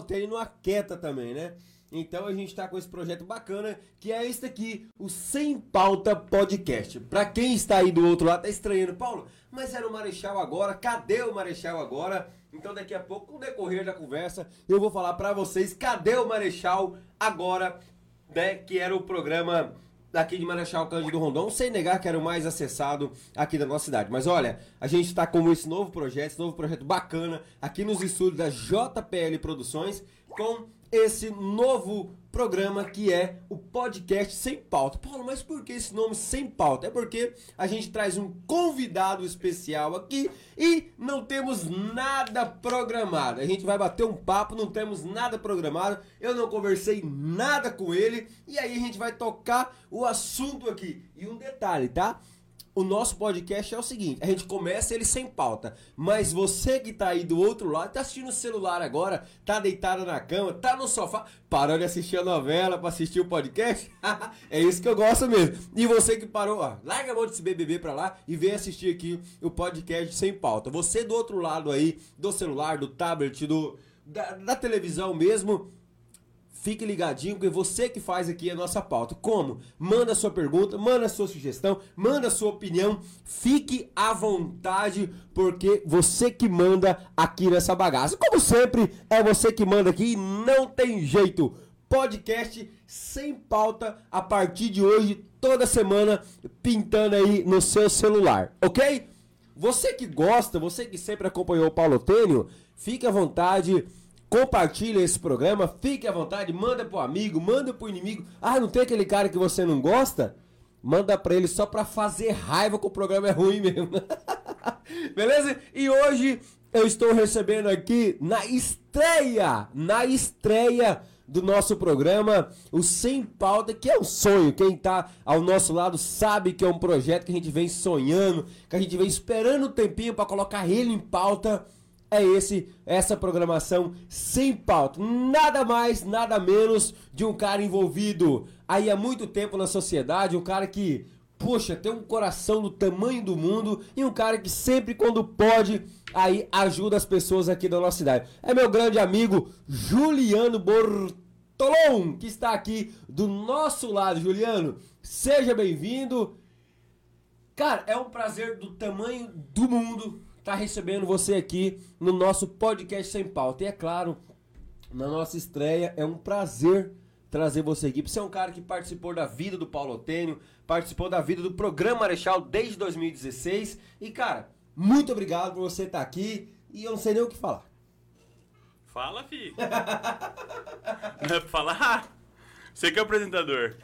Paulo não aquieta também, né? Então a gente está com esse projeto bacana, que é este aqui, o Sem Pauta Podcast. Para quem está aí do outro lado, tá estranhando, Paulo, mas era o Marechal agora, cadê o Marechal agora? Então daqui a pouco, no decorrer da conversa, eu vou falar para vocês, cadê o Marechal agora, né, que era o programa daqui de Marechal Cândido Rondon, sem negar que era o mais acessado aqui da nossa cidade. Mas olha, a gente está com esse novo projeto, esse novo projeto bacana, aqui nos estúdios da JPL Produções, com esse novo programa que é o podcast sem pauta. Paulo, mas por que esse nome sem pauta? É porque a gente traz um convidado especial aqui e não temos nada programado. A gente vai bater um papo, não temos nada programado. Eu não conversei nada com ele e aí a gente vai tocar o assunto aqui. E um detalhe, tá? O nosso podcast é o seguinte: a gente começa ele sem pauta, mas você que tá aí do outro lado, tá assistindo o celular agora, tá deitado na cama, tá no sofá, parou de assistir a novela para assistir o podcast? é isso que eu gosto mesmo. E você que parou, ó, larga a mão desse BBB pra lá e vem assistir aqui o podcast sem pauta. Você do outro lado aí, do celular, do tablet, do da, da televisão mesmo, Fique ligadinho, que é você que faz aqui a nossa pauta. Como? Manda sua pergunta, manda sua sugestão, manda sua opinião. Fique à vontade, porque você que manda aqui nessa bagaça. Como sempre, é você que manda aqui e não tem jeito. Podcast sem pauta a partir de hoje, toda semana, pintando aí no seu celular, ok? Você que gosta, você que sempre acompanhou o Paulo Tênio, fique à vontade Compartilha esse programa, fique à vontade, manda pro amigo, manda pro inimigo. Ah, não tem aquele cara que você não gosta? Manda pra ele só pra fazer raiva que o programa é ruim mesmo. Beleza? E hoje eu estou recebendo aqui na estreia, na estreia do nosso programa, o Sem Pauta, que é um sonho. Quem tá ao nosso lado sabe que é um projeto que a gente vem sonhando, que a gente vem esperando um tempinho para colocar ele em pauta é esse essa programação sem pauta. Nada mais, nada menos de um cara envolvido aí há muito tempo na sociedade, um cara que, poxa, tem um coração do tamanho do mundo e um cara que sempre quando pode aí ajuda as pessoas aqui da nossa cidade. É meu grande amigo Juliano Bortolom, que está aqui do nosso lado. Juliano, seja bem-vindo. Cara, é um prazer do tamanho do mundo tá recebendo você aqui no nosso podcast Sem Pauta. E é claro, na nossa estreia, é um prazer trazer você aqui. Você é um cara que participou da vida do Paulo Otênio, participou da vida do programa Marechal desde 2016. E, cara, muito obrigado por você estar aqui. E eu não sei nem o que falar. Fala, fi. não é pra falar? Você que é o apresentador.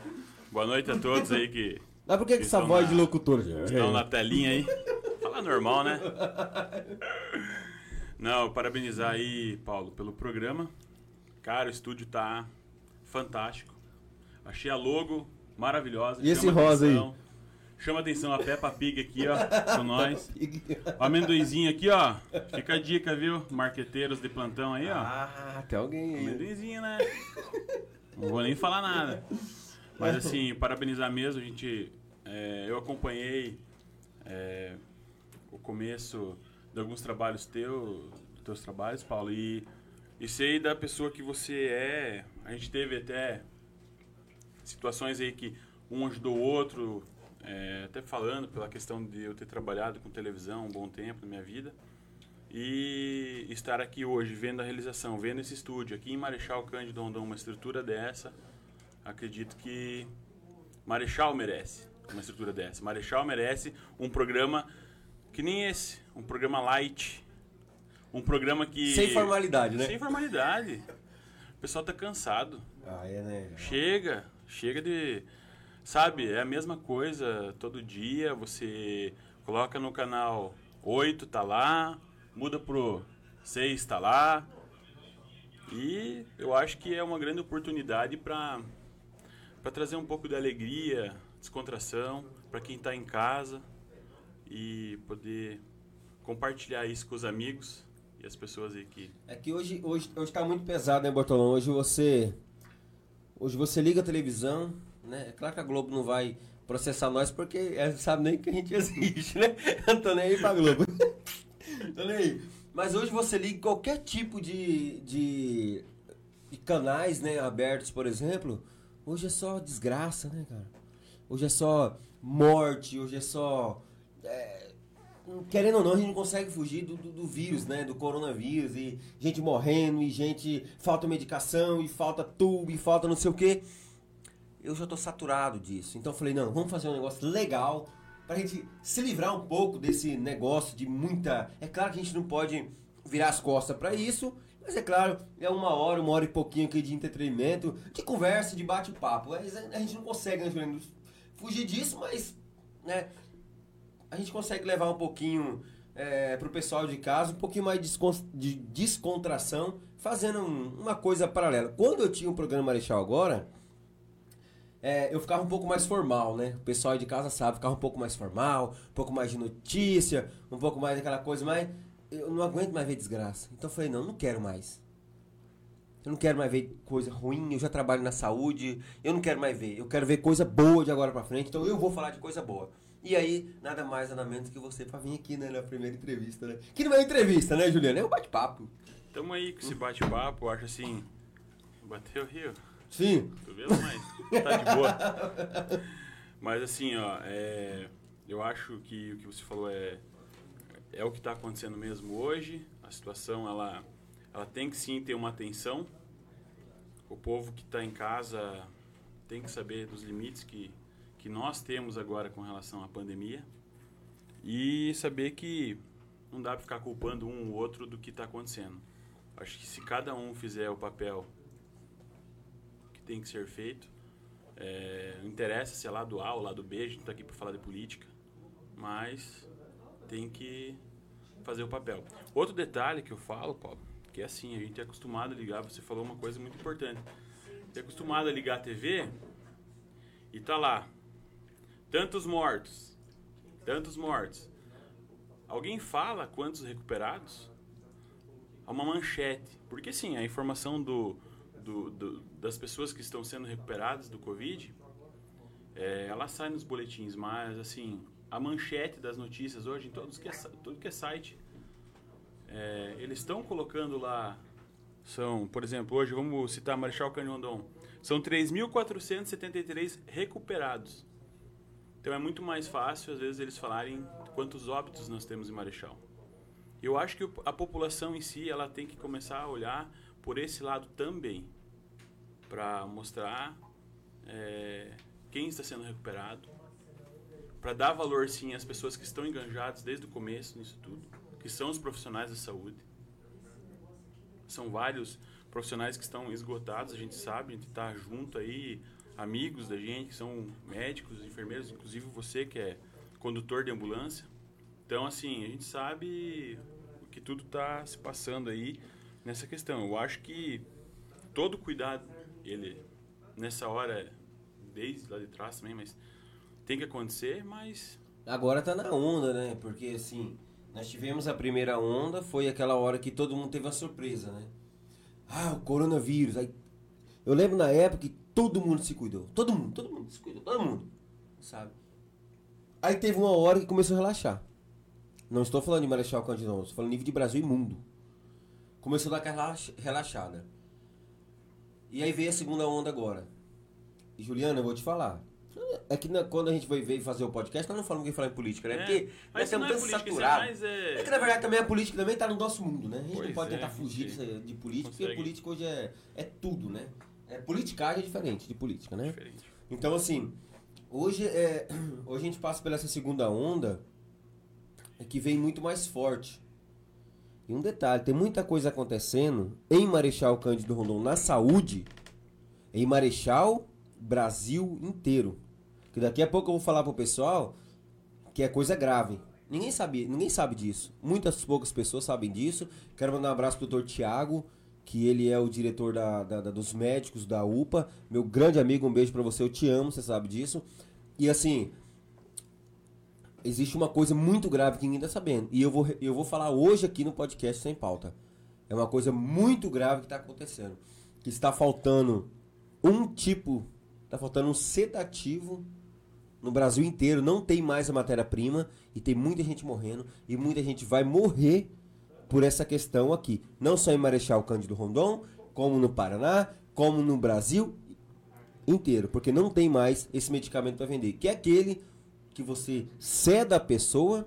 Boa noite a todos aí que. Mas por que, que essa voz na... de locutor? Estão na telinha aí. Normal, né? Não, parabenizar aí, Paulo, pelo programa. Cara, o estúdio tá fantástico. Achei a logo maravilhosa. E esse rosa atenção. aí? Chama atenção a Peppa Pig aqui, ó, com nós. O amendoizinho aqui, ó. Fica a dica, viu? Marqueteiros de plantão aí, ó. Ah, tem alguém aí. Amendoizinho, né? Não vou nem falar nada. Mas assim, parabenizar mesmo, a gente. É, eu acompanhei é, o começo de alguns trabalhos teus, teus trabalhos, Paulo, e, e sei da pessoa que você é. A gente teve até situações aí que um ajudou o outro, é, até falando pela questão de eu ter trabalhado com televisão um bom tempo na minha vida. E estar aqui hoje, vendo a realização, vendo esse estúdio aqui em Marechal Cândido Rondon, uma estrutura dessa, acredito que Marechal merece uma estrutura dessa. Marechal merece um programa que nem esse, um programa light. Um programa que. Sem formalidade, né? Sem formalidade. O pessoal tá cansado. Ah, é, né? Chega, chega de. Sabe, é a mesma coisa todo dia. Você coloca no canal 8, tá lá. Muda pro 6, tá lá. E eu acho que é uma grande oportunidade para trazer um pouco de alegria, descontração para quem está em casa e poder compartilhar isso com os amigos e as pessoas aí que... É que hoje hoje está muito pesado, né, Bortolão? Hoje você hoje você liga a televisão, né? É claro que a Globo não vai processar nós porque ela sabe nem que a gente existe, né? Eu tô nem aí pra Globo. tô nem aí. Mas hoje você liga qualquer tipo de, de canais, né, abertos, por exemplo, hoje é só desgraça, né, cara? Hoje é só morte, hoje é só. É, querendo ou não, a gente não consegue fugir do, do, do, vírus, né? Do coronavírus, e gente morrendo, e gente. Falta medicação, e falta tubo, e falta não sei o quê. Eu já tô saturado disso. Então eu falei, não, vamos fazer um negócio legal pra gente se livrar um pouco desse negócio de muita. É claro que a gente não pode virar as costas para isso, mas é claro, é uma hora, uma hora e pouquinho aqui de entretenimento, de conversa, de bate-papo. A gente não consegue, né, fugir disso, mas, né, a gente consegue levar um pouquinho é, pro pessoal de casa, um pouquinho mais de descontração, fazendo um, uma coisa paralela. Quando eu tinha o um programa Marechal agora, é, eu ficava um pouco mais formal, né? O pessoal de casa sabe, ficava um pouco mais formal, um pouco mais de notícia, um pouco mais daquela coisa, mas eu não aguento mais ver desgraça. Então eu falei, não, não quero mais. Eu não quero mais ver coisa ruim, eu já trabalho na saúde, eu não quero mais ver. Eu quero ver coisa boa de agora pra frente, então eu vou falar de coisa boa. E aí, nada mais, nada menos que você pra vir aqui, né, na primeira entrevista, né? Que não é entrevista, né, Juliano? É um bate-papo. Tamo aí com esse bate-papo, acho assim. Bateu o rio. Sim. Tô vendo, mas tá de boa. Mas assim, ó, é, eu acho que o que você falou é, é o que está acontecendo mesmo hoje. A situação, ela, ela tem que sim ter uma atenção. O povo que está em casa tem que saber dos limites que, que nós temos agora com relação à pandemia. E saber que não dá para ficar culpando um ou outro do que está acontecendo. Acho que se cada um fizer o papel tem que ser feito. É, interessa se é lado A ou lado B, a gente não está aqui para falar de política, mas tem que fazer o papel. Outro detalhe que eu falo, Paulo, que é assim, a gente é acostumado a ligar, você falou uma coisa muito importante. Você é acostumado a ligar a TV e tá lá, tantos mortos, tantos mortos. Alguém fala quantos recuperados? Há uma manchete. Porque sim, a informação do, do, do, das pessoas que estão sendo recuperadas do Covid, é, ela sai nos boletins, mas assim, a manchete das notícias hoje, em todos que é, tudo que é site, é, eles estão colocando lá, são, por exemplo, hoje vamos citar Marechal Canhondon, são 3.473 recuperados. Então é muito mais fácil, às vezes, eles falarem quantos óbitos nós temos em Marechal. Eu acho que a população em si, ela tem que começar a olhar por esse lado também, para mostrar é, quem está sendo recuperado, para dar valor sim às pessoas que estão enganjadas desde o começo nisso tudo, que são os profissionais da saúde. São vários profissionais que estão esgotados, a gente sabe, a gente está junto aí, amigos da gente, que são médicos, enfermeiros, inclusive você que é condutor de ambulância. Então, assim, a gente sabe o que tudo está se passando aí nessa questão. Eu acho que todo cuidado, ele nessa hora, desde lá de trás também, mas tem que acontecer, mas. Agora tá na onda, né? Porque assim, nós tivemos a primeira onda, foi aquela hora que todo mundo teve uma surpresa, né? Ah, o coronavírus. Aí, eu lembro na época que todo mundo se cuidou. Todo mundo, todo mundo se cuidou, todo mundo. Sabe? Aí teve uma hora que começou a relaxar. Não estou falando de Marechal Cândido, estou falando nível de Brasil e mundo começou a dar aquela relaxada. E aí veio a segunda onda agora. E Juliana, eu vou te falar. É que na, quando a gente ver fazer o podcast, nós não falamos que falar em política, né? É, Porque nós estamos tão é saturados. É... é... que na verdade também a política também está no nosso mundo, né? A gente pois não pode é, tentar fugir de, de política, porque política hoje é, é tudo, né? É, politicagem é diferente de política, né? Diferente. Então, assim, hoje, é, hoje a gente passa pela essa segunda onda que vem muito mais forte. E um detalhe, tem muita coisa acontecendo em Marechal Cândido Rondon na saúde, em Marechal, Brasil inteiro. Que daqui a pouco eu vou falar pro pessoal que é coisa grave. Ninguém sabe, ninguém sabe disso. Muitas poucas pessoas sabem disso. Quero mandar um abraço pro doutor Tiago, que ele é o diretor da, da, da, dos médicos da UPA. Meu grande amigo, um beijo para você, eu te amo, você sabe disso. E assim, existe uma coisa muito grave que ninguém está sabendo. E eu vou, eu vou falar hoje aqui no podcast sem pauta. É uma coisa muito grave que está acontecendo. Que está faltando um tipo, está faltando um sedativo no Brasil inteiro. Não tem mais a matéria-prima e tem muita gente morrendo. E muita gente vai morrer por essa questão aqui. Não só em Marechal Cândido Rondon, como no Paraná, como no Brasil inteiro, porque não tem mais esse medicamento para vender, que é aquele que você ceda a pessoa,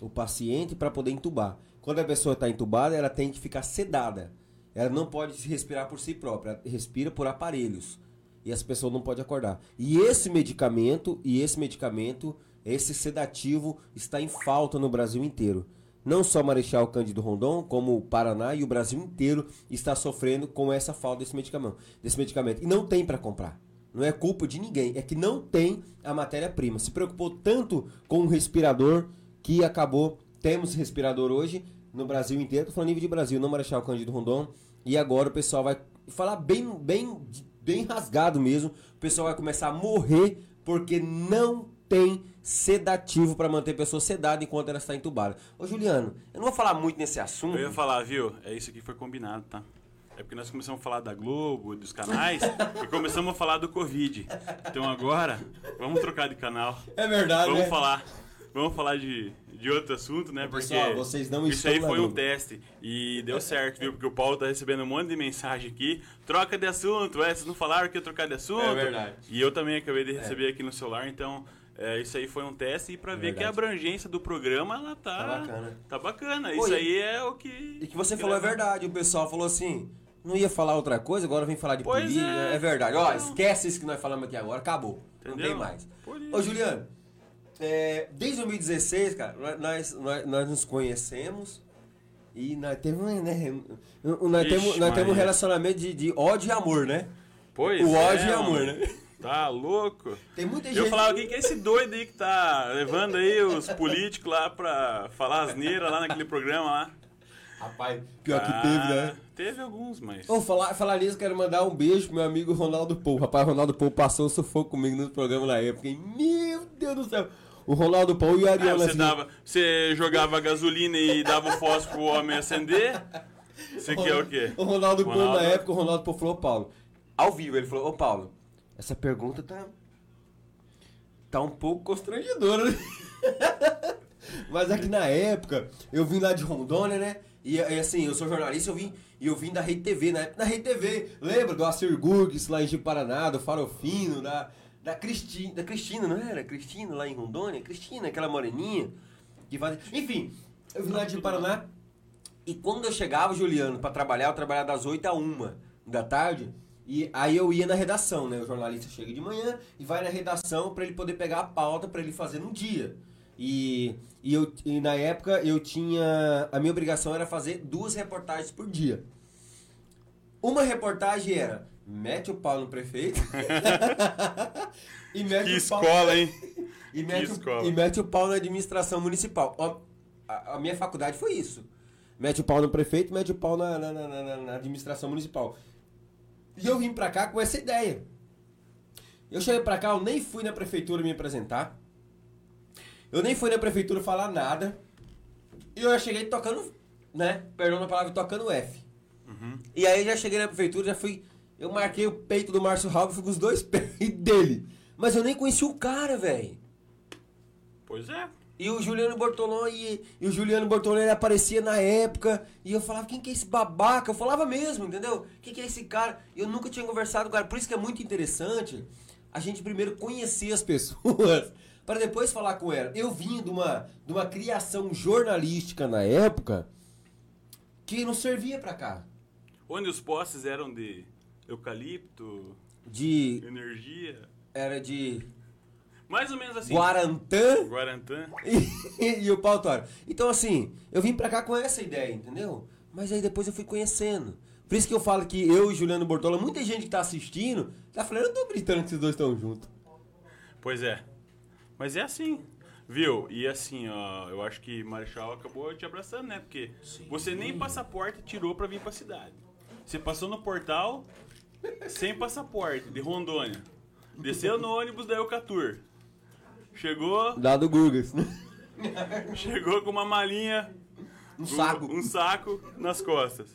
o paciente, para poder entubar. Quando a pessoa está entubada, ela tem que ficar sedada. Ela não pode respirar por si própria, ela respira por aparelhos. E as pessoas não podem acordar. E esse medicamento, e esse medicamento, esse sedativo está em falta no Brasil inteiro. Não só Marechal Cândido Rondon, como o Paraná e o Brasil inteiro está sofrendo com essa falta desse medicamento. Desse medicamento. E não tem para comprar. Não é culpa de ninguém, é que não tem a matéria-prima. Se preocupou tanto com o respirador que acabou. Temos respirador hoje no Brasil inteiro. Estou falando nível de Brasil, não Marechal Cândido Rondon. E agora o pessoal vai falar bem, bem, bem rasgado mesmo. O pessoal vai começar a morrer porque não tem sedativo para manter a pessoa sedada enquanto ela está entubada. Ô Juliano, eu não vou falar muito nesse assunto. Eu ia falar, viu? É isso aqui foi combinado, tá? É porque nós começamos a falar da Globo, dos canais, e começamos a falar do Covid. Então agora, vamos trocar de canal. É verdade, Vamos né? falar, vamos falar de, de outro assunto, né? Pessoal, porque vocês não isso aí foi um teste e deu certo, viu? Porque o Paulo tá recebendo um monte de mensagem aqui. Troca de assunto, é, vocês não falaram que ia trocar de assunto. É verdade. E eu também acabei de receber aqui no celular, então é, isso aí foi um teste e para ver que a verdade. abrangência do programa ela tá, Tá bacana. Tá bacana. Oi, Isso aí é o que. E que você falou é verdade. O pessoal falou assim: não ia falar outra coisa, agora vem falar de Pois política. é. É. verdade. Ó, esquece isso que nós falamos aqui agora, acabou. Não Entendeu? tem mais. Ô, Juliano, é, desde 2016, cara, nós, nós, nós nos conhecemos e nós temos, né? Nós Ixi, temos, nós temos um relacionamento de, de ódio e amor, né? Pois o é, ódio e amor, né? Tá louco? Tem muita gente. Eu falava, quem que é esse doido aí que tá levando aí os políticos lá pra falar asneira lá naquele programa lá? Rapaz, pior que Ah, teve, né? Teve alguns, mas... Ô, falar, falar nisso, quero mandar um beijo pro meu amigo Ronaldo Pou. Rapaz, Ronaldo Pou passou um sufoco comigo no programa na época. hein? Meu Deus do céu. O Ronaldo Pou e o Ah, Ariel você, assim, dava, você jogava gasolina e dava o fósforo pro homem acender? Você quer o quê? O Ronaldo Pou, Ronaldo? na época, o Ronaldo Pou falou, Paulo, ao vivo, ele falou, ô Paulo, essa pergunta tá. tá um pouco constrangedora, né? Mas é que na época, eu vim lá de Rondônia, né? E, e, assim, eu sou jornalista, eu vim, e eu vim da Rede TV, na época, na Rede TV, lembra do Acer Gurgs lá em Paraná, do Farofino, da, da Cristina, da Cristina, não era? Cristina lá em Rondônia? Cristina, aquela moreninha. Que faz... Enfim, eu vim lá de Paraná, e quando eu chegava, Juliano, pra trabalhar, eu trabalhava das 8 a 1 da tarde. E aí eu ia na redação, né? O jornalista chega de manhã e vai na redação pra ele poder pegar a pauta pra ele fazer no dia. E, e, eu, e na época eu tinha. A minha obrigação era fazer duas reportagens por dia. Uma reportagem era mete o pau no prefeito. e mete Que o pau- escola, hein? e mete, Que o, escola. e mete o pau na administração municipal. Ó, A, a minha faculdade foi isso. Mete o pau no prefeito, mete o pau na, na- na- na administração municipal. E eu vim pra cá com essa ideia. Eu cheguei pra cá, eu nem fui na prefeitura me apresentar. Eu nem fui na prefeitura falar nada. E eu já cheguei tocando, né? Perdão a palavra, tocando F. E aí já cheguei na prefeitura, já fui. Eu marquei o peito do Márcio Ralph, fui com os dois peitos dele. Mas eu nem conheci o cara, velho. Pois é. E o Juliano Bortolão, e, e o Juliano Bortolão ele aparecia na época, e eu falava, quem que é esse babaca? Eu falava mesmo, entendeu? Quem que é esse cara? Eu nunca tinha conversado com o cara, por isso que é muito interessante a gente primeiro conhecer as pessoas, para depois falar com ela. Eu vim de uma, de uma criação jornalística na época que não servia pra cá. Onde os postes eram de eucalipto, De. energia. Era de Mais ou menos assim. Guarantã Guarantã. e, e o pau tora. Então, assim, eu vim pra cá com essa ideia, entendeu? Mas aí depois eu fui conhecendo. Por isso que eu falo que eu e Juliano Bortola, muita gente que tá assistindo, tá falando, eu tô gritando que esses dois estão juntos. Pois é. Mas é assim. Viu? E assim, ó, eu acho que Marechal acabou te abraçando, né? Porque você nem passaporte tirou pra vir pra cidade. Você passou no portal sem passaporte, de Rondônia. Desceu no ônibus da Eucatur. Chegou, Dado Gurgas. chegou com uma malinha, Um saco. um saco nas costas.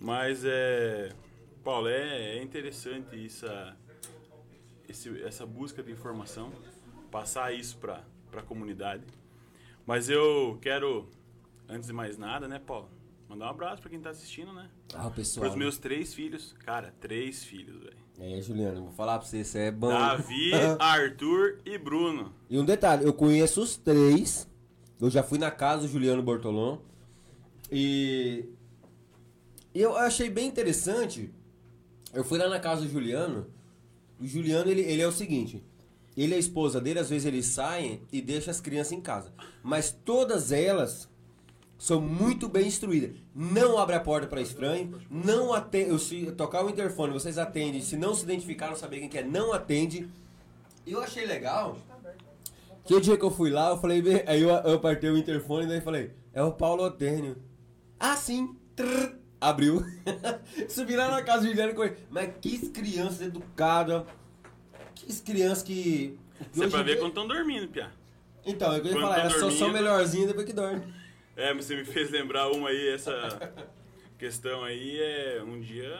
Mas é. Paulo, é, é interessante essa, esse- essa busca de informação, passar isso para a comunidade. Mas eu quero, antes de mais nada, né, Paulo, Mandar um abraço pra quem tá assistindo, né? Ah, pessoal. Pros meus três filhos. Cara, três filhos, velho. É, Juliano, vou falar pra você, você é bom. Davi, Arthur e Bruno. E um detalhe, eu conheço os três. Eu já fui na casa do Juliano Bortolom. E eu achei bem interessante. Eu fui lá na casa do Juliano. O Juliano, ele, ele é o seguinte. Ele e a esposa dele, às vezes eles saem e deixam as crianças em casa. Mas todas elas são muito bem instruídas. Não abre a porta para estranho, não atende, se tocar o interfone, vocês atendem, se não se identificaram, saber quem que é, não atende. Eu achei legal. Que o dia que eu fui lá, eu falei, aí eu, eu apertei o interfone e daí falei, é o Paulo Otênio. Ah, sim. Trrr, abriu. Subi lá na casa do Juliano com ele. Mas que criança educada. Que criança que. Você em ver dia- quando estão dormindo, Pia. Então, eu ia Quando falar, elas só são melhorzinhas depois que dorme. É, mas você me fez lembrar uma aí, essa questão aí é. Um dia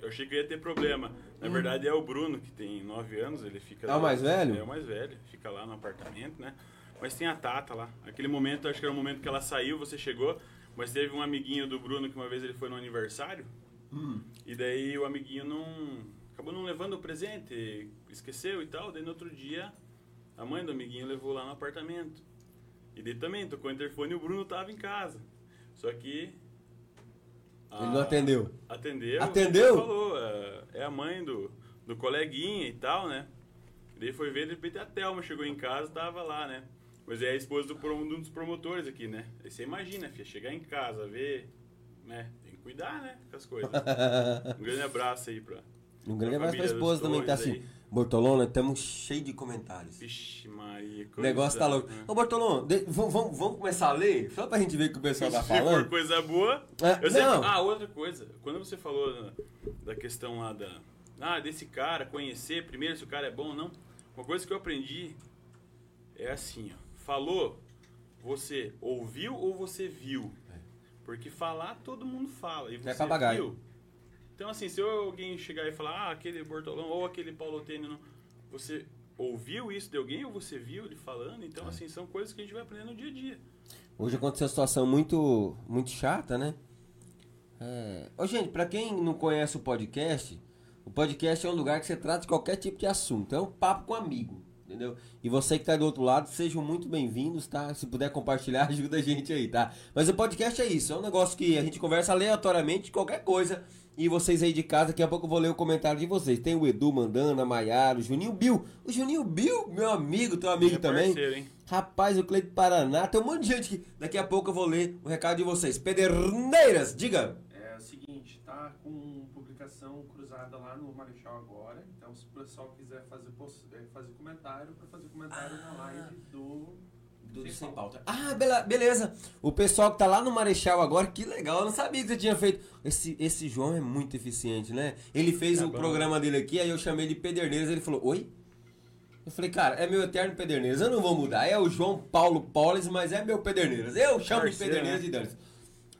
eu achei que ia ter problema. Na verdade é o Bruno, que tem 9 anos, ele fica. Hum. É o mais velho? É o mais velho, fica lá no apartamento, né? Mas tem a Tata lá. Aquele momento, acho que era o momento que ela saiu, você chegou, mas teve um amiguinho do Bruno que uma vez ele foi no aniversário. Hum. E daí o amiguinho não. acabou não levando o presente, esqueceu e tal. Daí no outro dia, a mãe do amiguinho levou lá no apartamento. E daí também tocou o interfone e o Bruno tava em casa. Só que. a- Ele não atendeu. Atendeu. Atendeu? Falou, é, é a mãe do, do coleguinha e tal, né? Daí foi ver, de repente a Thelma chegou em casa tava lá, né? Mas é a esposa do, de um dos promotores aqui, né? Aí você imagina, filha, chegar em casa, ver, né? Tem que cuidar, né? Com as coisas. Um grande abraço aí pra. Um grande pra abraço pra esposa também que tá dois assim. Bortolona, estamos cheio de comentários. Vixe, Maria. O negócio tá louco. né? Ô, Bortolão, de- vamos, começar a ler? Só pra gente ver o que o pessoal tá Se falando. coisa boa. É, eu não. Ah, outra coisa. Quando você falou da, da questão lá da. Ah, desse cara, conhecer primeiro se o cara é bom ou não. Uma coisa que eu aprendi é assim, ó. Falou, você ouviu ou você viu? Porque falar todo mundo fala. E você É papagaio. viu. Então, assim, se alguém chegar e falar, ah, aquele Bortolão ou aquele Paulo Tênio, não, você ouviu isso de alguém ou você viu ele falando? Então, assim, são coisas que a gente vai aprendendo no dia a dia. Hoje aconteceu uma situação muito, muito chata, né? É... Ô, gente, pra quem não conhece o podcast, o podcast é um lugar que você trata de qualquer tipo de assunto. É um papo com amigo, entendeu? E você que tá do outro lado, sejam muito bem-vindos, tá? Se puder compartilhar, ajuda a gente aí, tá? Mas o podcast é isso, é um negócio que a gente conversa aleatoriamente de qualquer coisa. E vocês aí de casa, daqui a pouco eu vou ler o comentário de vocês. Tem o Edu mandando, a Maiara, o Juninho Bill. O Juninho Bill, meu amigo, teu amigo É também. parceiro, hein? Rapaz, o Cleito Paraná, tem um monte de gente que daqui a pouco eu vou ler o recado de vocês. Pederneiras, diga. É o seguinte, tá com publicação cruzada lá no Marechal agora. Então, se o pessoal quiser fazer, é, fazer comentário, para fazer comentário na live do. Do Sem Pauta. Ah, bela- beleza. O pessoal que tá lá no Marechal agora, que legal. Eu não sabia que você tinha feito. Esse, esse João é muito eficiente, né? Ele fez É o bom. programa dele aqui, aí eu chamei de Pederneiras. Ele falou: Oi? Eu falei, cara, é meu eterno Pederneiras. Eu não vou mudar. É o João Paulo Polis, mas é meu Pederneiras. Eu chamo de Parceiro, Pederneiras né? e dane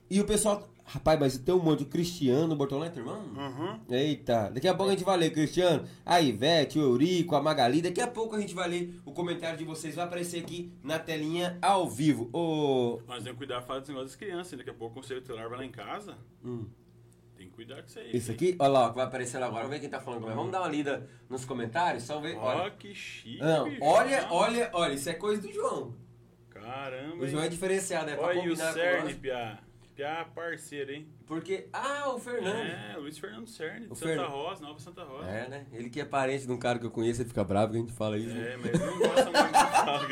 E o pessoal. Rapaz, mas tem um monte. O Cristiano Bortolão teu irmão? Uhum. Eita, daqui a pouco a gente vai ler, Cristiano, a Ivete, o Eurico, a Magali. Daqui a pouco a gente vai ler o comentário de vocês. Vai aparecer aqui na telinha ao vivo. Ô. Mas tem que cuidar, fala desse negócio das crianças. Daqui a pouco o conselho tutelar vai lá em casa. Hum. Tem que cuidar com isso aí. Esse aqui, olha lá, ó, que vai aparecer lá agora. Vamos ver quem tá falando. com nós. Vamos dar uma lida nos comentários, só ver. Ó, Olha. que chique. Não, olha, olha, olha, isso é coisa do João. Caramba. O João é diferenciado, é pra Olha o combinar com Cerne, nós. Piá. Piá parceiro, hein? Porque. Ah, o Fernando. É, Luiz Fernando Cerne, de O Santa Fer- Rosa, Nova Santa Rosa. É, né? Ele que é parente de um cara que eu conheço, ele fica bravo que a gente fala isso. né? É, mas ele não gosta muito de falar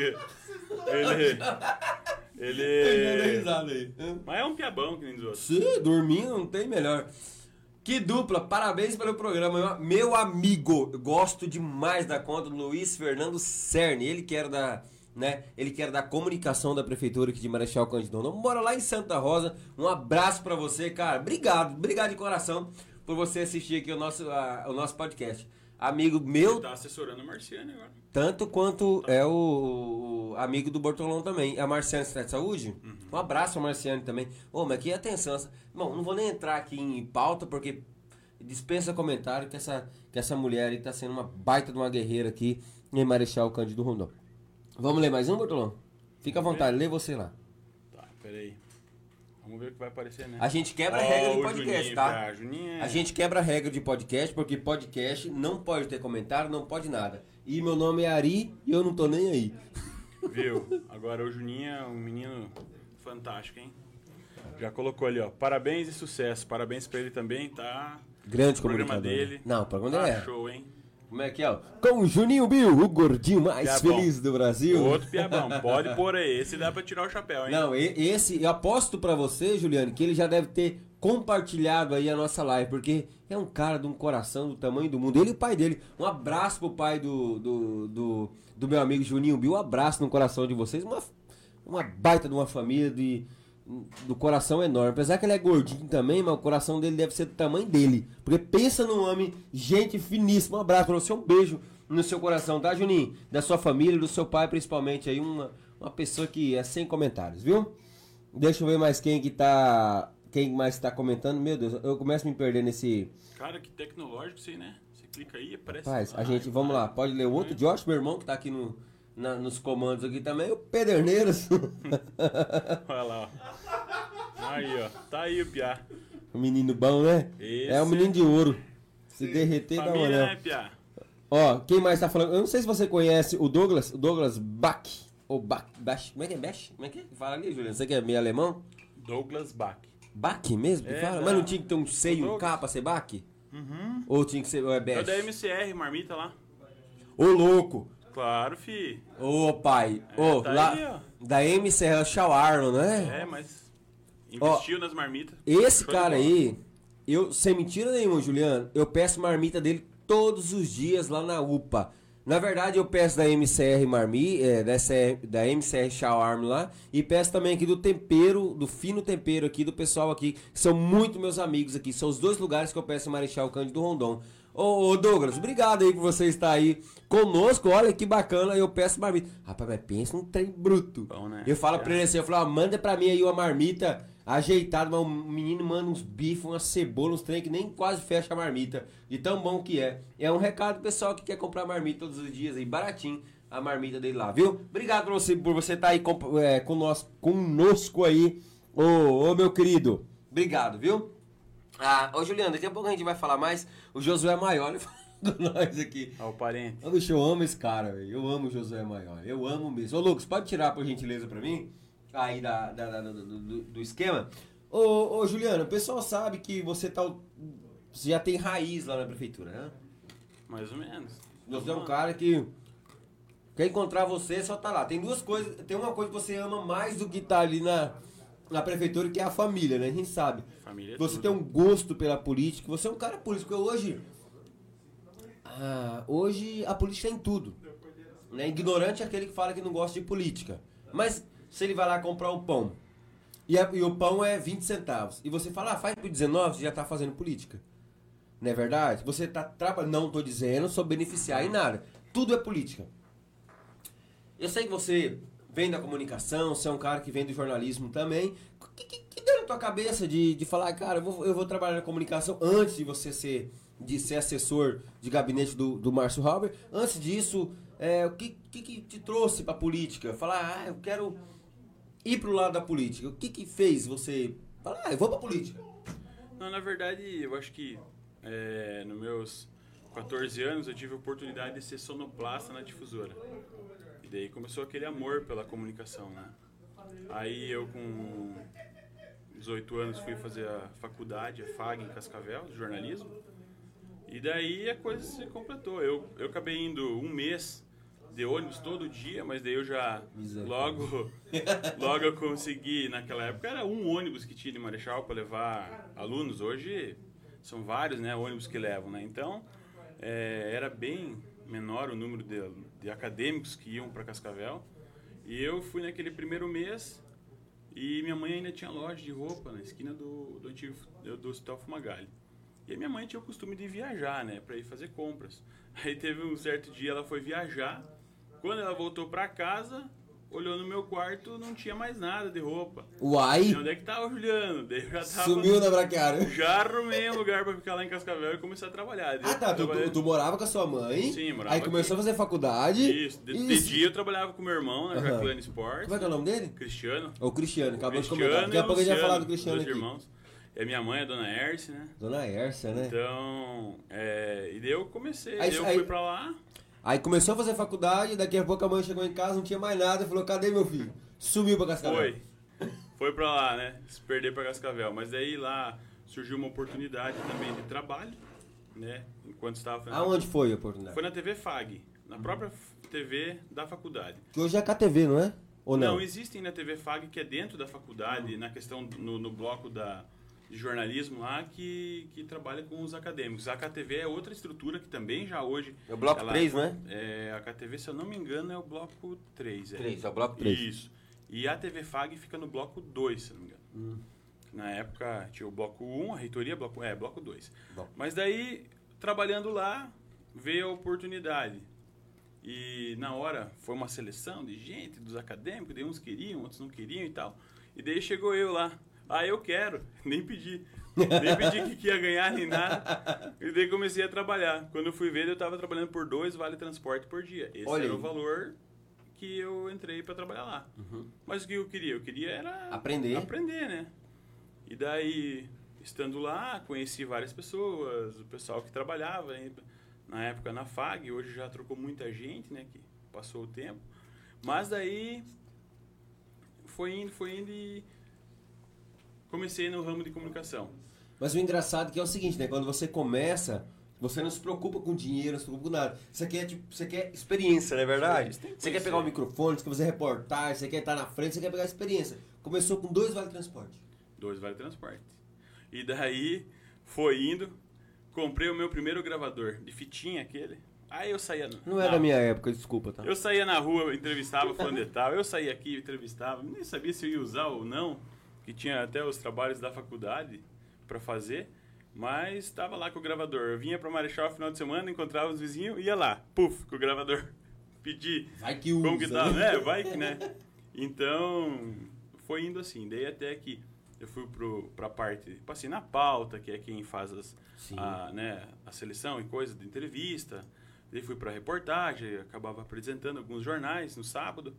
Ele. Ele risada aí. Mas é um piabão que nem dos outros. Sim, dormindo não tem melhor. Que dupla, parabéns pelo programa. Meu amigo, eu gosto demais da conta do Luiz Fernando Cerne. Ele que era da, né? Ele que era da comunicação da prefeitura aqui de Marechal Cândido Rondon. Mora lá em Santa Rosa. Um abraço pra você, cara. Obrigado, obrigado de coração por você assistir aqui o nosso, a- o nosso podcast. Amigo meu, Ele tá assessorando a Marciane agora. tanto quanto é o, o amigo do Bortolão também. A Marciane está de saúde? Um abraço a Marciane também. Ô, mas que atenção. Bom, não vou nem entrar aqui em pauta, porque dispensa comentário que essa, que essa mulher aí tá sendo uma baita de uma guerreira aqui em Marechal Cândido Rondon. Vamos ler mais um, Bortolão? Fica à vontade, lê você lá. Tá, peraí. Vamos ver o que vai aparecer, né? A gente quebra a regra de podcast, Juninho, tá? cara, Juninho é- A gente quebra a regra de podcast, porque podcast não pode ter comentário, não pode nada. E meu nome é Ari e eu não tô nem aí. Viu? Agora o Juninho é um menino fantástico, hein? Já colocou ali, ó. Parabéns e sucesso. Parabéns pra ele também, tá? Grande O programa comunicador. dele. Não, o programa Tá dele é. show, hein? Como é que é? Com o Juninho Bill, o gordinho mais Piabão. feliz do Brasil. Outro piabão. Pode pôr aí. Esse dá pra tirar o chapéu, hein? Não, esse, eu aposto pra você, Juliano, que ele já deve ter compartilhado aí a nossa live, porque é um cara de um coração do tamanho do mundo. Ele e o pai dele. Um abraço pro pai do, do, do, do meu amigo Juninho Bill. Um abraço no coração de vocês. Uma, uma baita de uma família de, do coração enorme. Apesar que ele é gordinho também, mas o coração dele deve ser do tamanho dele. Porque pensa num homem, gente finíssima. Um abraço pra você, um beijo no seu coração, tá, Juninho? Da sua família, do seu pai, principalmente aí. Uma, uma pessoa que é sem comentários, viu? Deixa eu ver mais quem que tá. Quem mais tá comentando. Meu Deus, eu começo a me perder nesse. Cara, que tecnológico isso aí, né? Você clica aí e aparece. Rapaz, a gente, vamos lá, pode ler o outro. Josh, meu irmão, que tá aqui no, na- nos comandos aqui também. O Pederneiros. Olha lá, ó. Aí, ó. Tá aí o piá. o menino bom, né? Esse. É um menino de ouro. Se derreter, dá uma olhada. né, piá? Ó, quem mais tá falando? Eu não sei se você conhece o Douglas, o Douglas Bach. Ou Bach, Bach, como é que é Bach? Como é que é? Fala ali, Juliano. Você que é meio alemão? Douglas Bach. Bach mesmo? É, fala? da- Mas não tinha que ter um C e um. K pra ser Bach? Uhum. Ou tinha que ser, ou é É Bach? o da MCR, marmita lá. Ô, louco! Claro, fi. Ô, pai! É, Ô, tá lá, aí, da MC Shawarma, não é? É, mas. Investiu nas marmitas. Esse cara aí, eu, sem mentira nenhuma, Juliano, eu peço marmita dele todos os dias lá na UPA. Na verdade, eu peço da MCR Marmi, é, da, da MCR Shawarma lá, e peço também aqui do tempero, do fino tempero aqui, do pessoal aqui, que são muito meus amigos aqui. São os dois lugares que eu peço Marechal Cândido Rondon. Ô, ô, Douglas, obrigado aí por você estar aí conosco. Olha que bacana, eu peço marmita. Rapaz, mas pensa num trem bruto. Bom, né? Eu falo É. pra ele assim, eu falo, ó, manda pra mim aí uma marmita ajeitada, mas o menino manda uns bifes, uma cebola, uns trem que nem quase fecha a marmita, de tão bom que é. É um recado pro pessoal que quer comprar marmita todos os dias aí, baratinho, a marmita dele lá, viu? Obrigado por você, por você estar aí com, é, conosco, conosco aí, ô, ô meu querido. Obrigado, viu? Ah, ô Juliano, daqui a pouco a gente vai falar mais. O Josué Maior com nós aqui. Ó, o parente. Ô, bicho, eu amo esse cara, velho. Eu amo o Josué Maior. Eu amo mesmo. Ô, Lucas, pode tirar, por gentileza, pra mim? Aí da, da- da- do, do- do esquema. Ô, ô, Juliano, o pessoal sabe que você tá. Você já tem raiz lá na prefeitura, né? Mais ou menos. Você é um cara que. Quer encontrar você, só tá lá. Tem duas coisas. Tem uma coisa que você ama mais do que tá ali na, na prefeitura, que é a família, né? A gente sabe. Família é Você tudo. tem um gosto pela política, você é um cara político. Hoje, ah, hoje a política é em tudo. Né? Ignorante é aquele que fala que não gosta de política. Mas se ele vai lá comprar um pão e, a- e o pão é 20 centavos e você fala, ah, faz por 19, você já está fazendo política. Não é verdade? Você está trabalhando. Não estou dizendo, sou beneficiário em nada. Tudo é política. Eu sei que você vem da comunicação, você é um cara que vem do jornalismo também. O que, que, que deu na tua cabeça de, de falar, cara, eu vou, eu vou trabalhar na comunicação antes de você ser, de ser assessor de gabinete do, do Márcio Halber? Antes disso, é, o que, que, que te trouxe pra política? Falar, ah, eu quero ir pro lado da política. O que que fez você falar, ah, eu vou pra política? Não, na verdade, eu acho que é, nos meus 14 anos eu tive a oportunidade de ser sonoplasta na difusora. E daí começou aquele amor pela comunicação, né? Aí eu com 18 anos fui fazer a faculdade, a FAG em Cascavel, de jornalismo. E daí a coisa se completou. Eu, eu acabei indo um mês de ônibus todo dia, mas daí eu já logo logo eu consegui, naquela época era um ônibus que tinha de Marechal para levar alunos. Hoje são vários, né, ônibus que levam, né? Então, é, era bem menor o número de, de acadêmicos que iam para Cascavel. E eu fui naquele primeiro mês e minha mãe ainda tinha loja de roupa na esquina do, do antigo do, Hospital Fumagalli. E a minha mãe tinha o costume de viajar, né, para ir fazer compras. Aí teve um certo dia ela foi viajar. Quando ela voltou para casa, olhou no meu quarto, não tinha mais nada de roupa. Uai, E onde é que tava o Juliano? Daí eu já tava. sumiu na braquiária. Já arrumei um lugar pra ficar lá em Cascavel e começar a trabalhar. Daí Ah, tá. Tu, tu, tu morava com a sua mãe. Sim, morava Aí começou a fazer faculdade. Isso, de, de dia eu trabalhava com meu irmão na Aham. Jacqueline Sports. Como é que é o nome dele? Cristiano. O Cristiano, acabou de comentar. Daqui a pouco a gente vai falar do Cristiano dois aqui. irmãos. A minha mãe, a dona Erce, né? Dona Ercia, né? Então, é, e daí eu comecei, Aí- eu aí- fui pra lá. Aí começou a fazer faculdade, daqui a pouco a mãe chegou em casa, não tinha mais nada, e falou, cadê meu filho? Sumiu pra Cascavel. Foi. Foi pra lá, né? Se perder pra Cascavel. Mas daí lá surgiu uma oportunidade também de trabalho, né? Enquanto estava fazendo. Aonde foi a oportunidade? Foi na TV FAG, na própria TV da faculdade. Que hoje é KTV, não é? Ou não? existem na TV FAG que é dentro da faculdade, na questão no, no bloco da, de jornalismo lá, que, que trabalha com os acadêmicos. A KTV é outra estrutura que também já hoje. É o bloco ela- 3, né? É, a KTV, se eu não me engano, é o bloco 3. É. 3, é o bloco 3. Isso. E a TV FAG fica no bloco 2, se não me engano. Hum. Na época tinha o bloco 1, a reitoria, bloco, é, bloco 2. Bom. Mas daí, trabalhando lá, veio a oportunidade. E na hora foi uma seleção de gente, dos acadêmicos, daí uns queriam, outros não queriam e tal. E daí chegou eu lá. Ah, eu quero. Nem pedi. Nem pedi que, que ia ganhar nem nada. E daí comecei a trabalhar. Quando eu fui ver, eu estava trabalhando por dois vale transporte por dia. Esse Olha era aí. o valor que eu entrei para trabalhar lá. Mas o que eu queria? Eu queria era Aprender. aprender, né? E daí, estando lá, conheci várias pessoas, o pessoal que trabalhava na época na FAG, hoje já trocou muita gente, né, que passou o tempo. Mas daí foi indo, foi indo e comecei no ramo de comunicação. Mas o engraçado é que é o seguinte, né? Quando você começa, você não se preocupa com dinheiro, não se preocupa com nada. Você quer, tipo, você quer experiência, não é verdade? Você que Você quer pegar o microfone, você quer fazer reportagem, você quer estar na frente, você quer pegar experiência. Começou com dois vale transporte. Dois vale transporte. E daí foi indo, comprei o meu primeiro gravador de fitinha aquele. Aí eu saía. Não é na- da minha época, desculpa, tá? Eu saía na rua, entrevistava fulano de tal, eu saía aqui, entrevistava, nem sabia se eu ia usar ou não, que tinha até os trabalhos da faculdade para fazer, mas estava lá com o gravador. Eu vinha para Marechal no final de semana, encontrava os vizinhos, ia lá, puf, com o gravador, pedir Vai que usa. como que tá, né? Vai que, né? Então, foi indo assim, daí até que eu fui pro, pra parte, passei na pauta, que é quem faz as, a, né, a seleção e coisa de entrevista. Daí fui pra reportagem, acabava apresentando alguns jornais no sábado.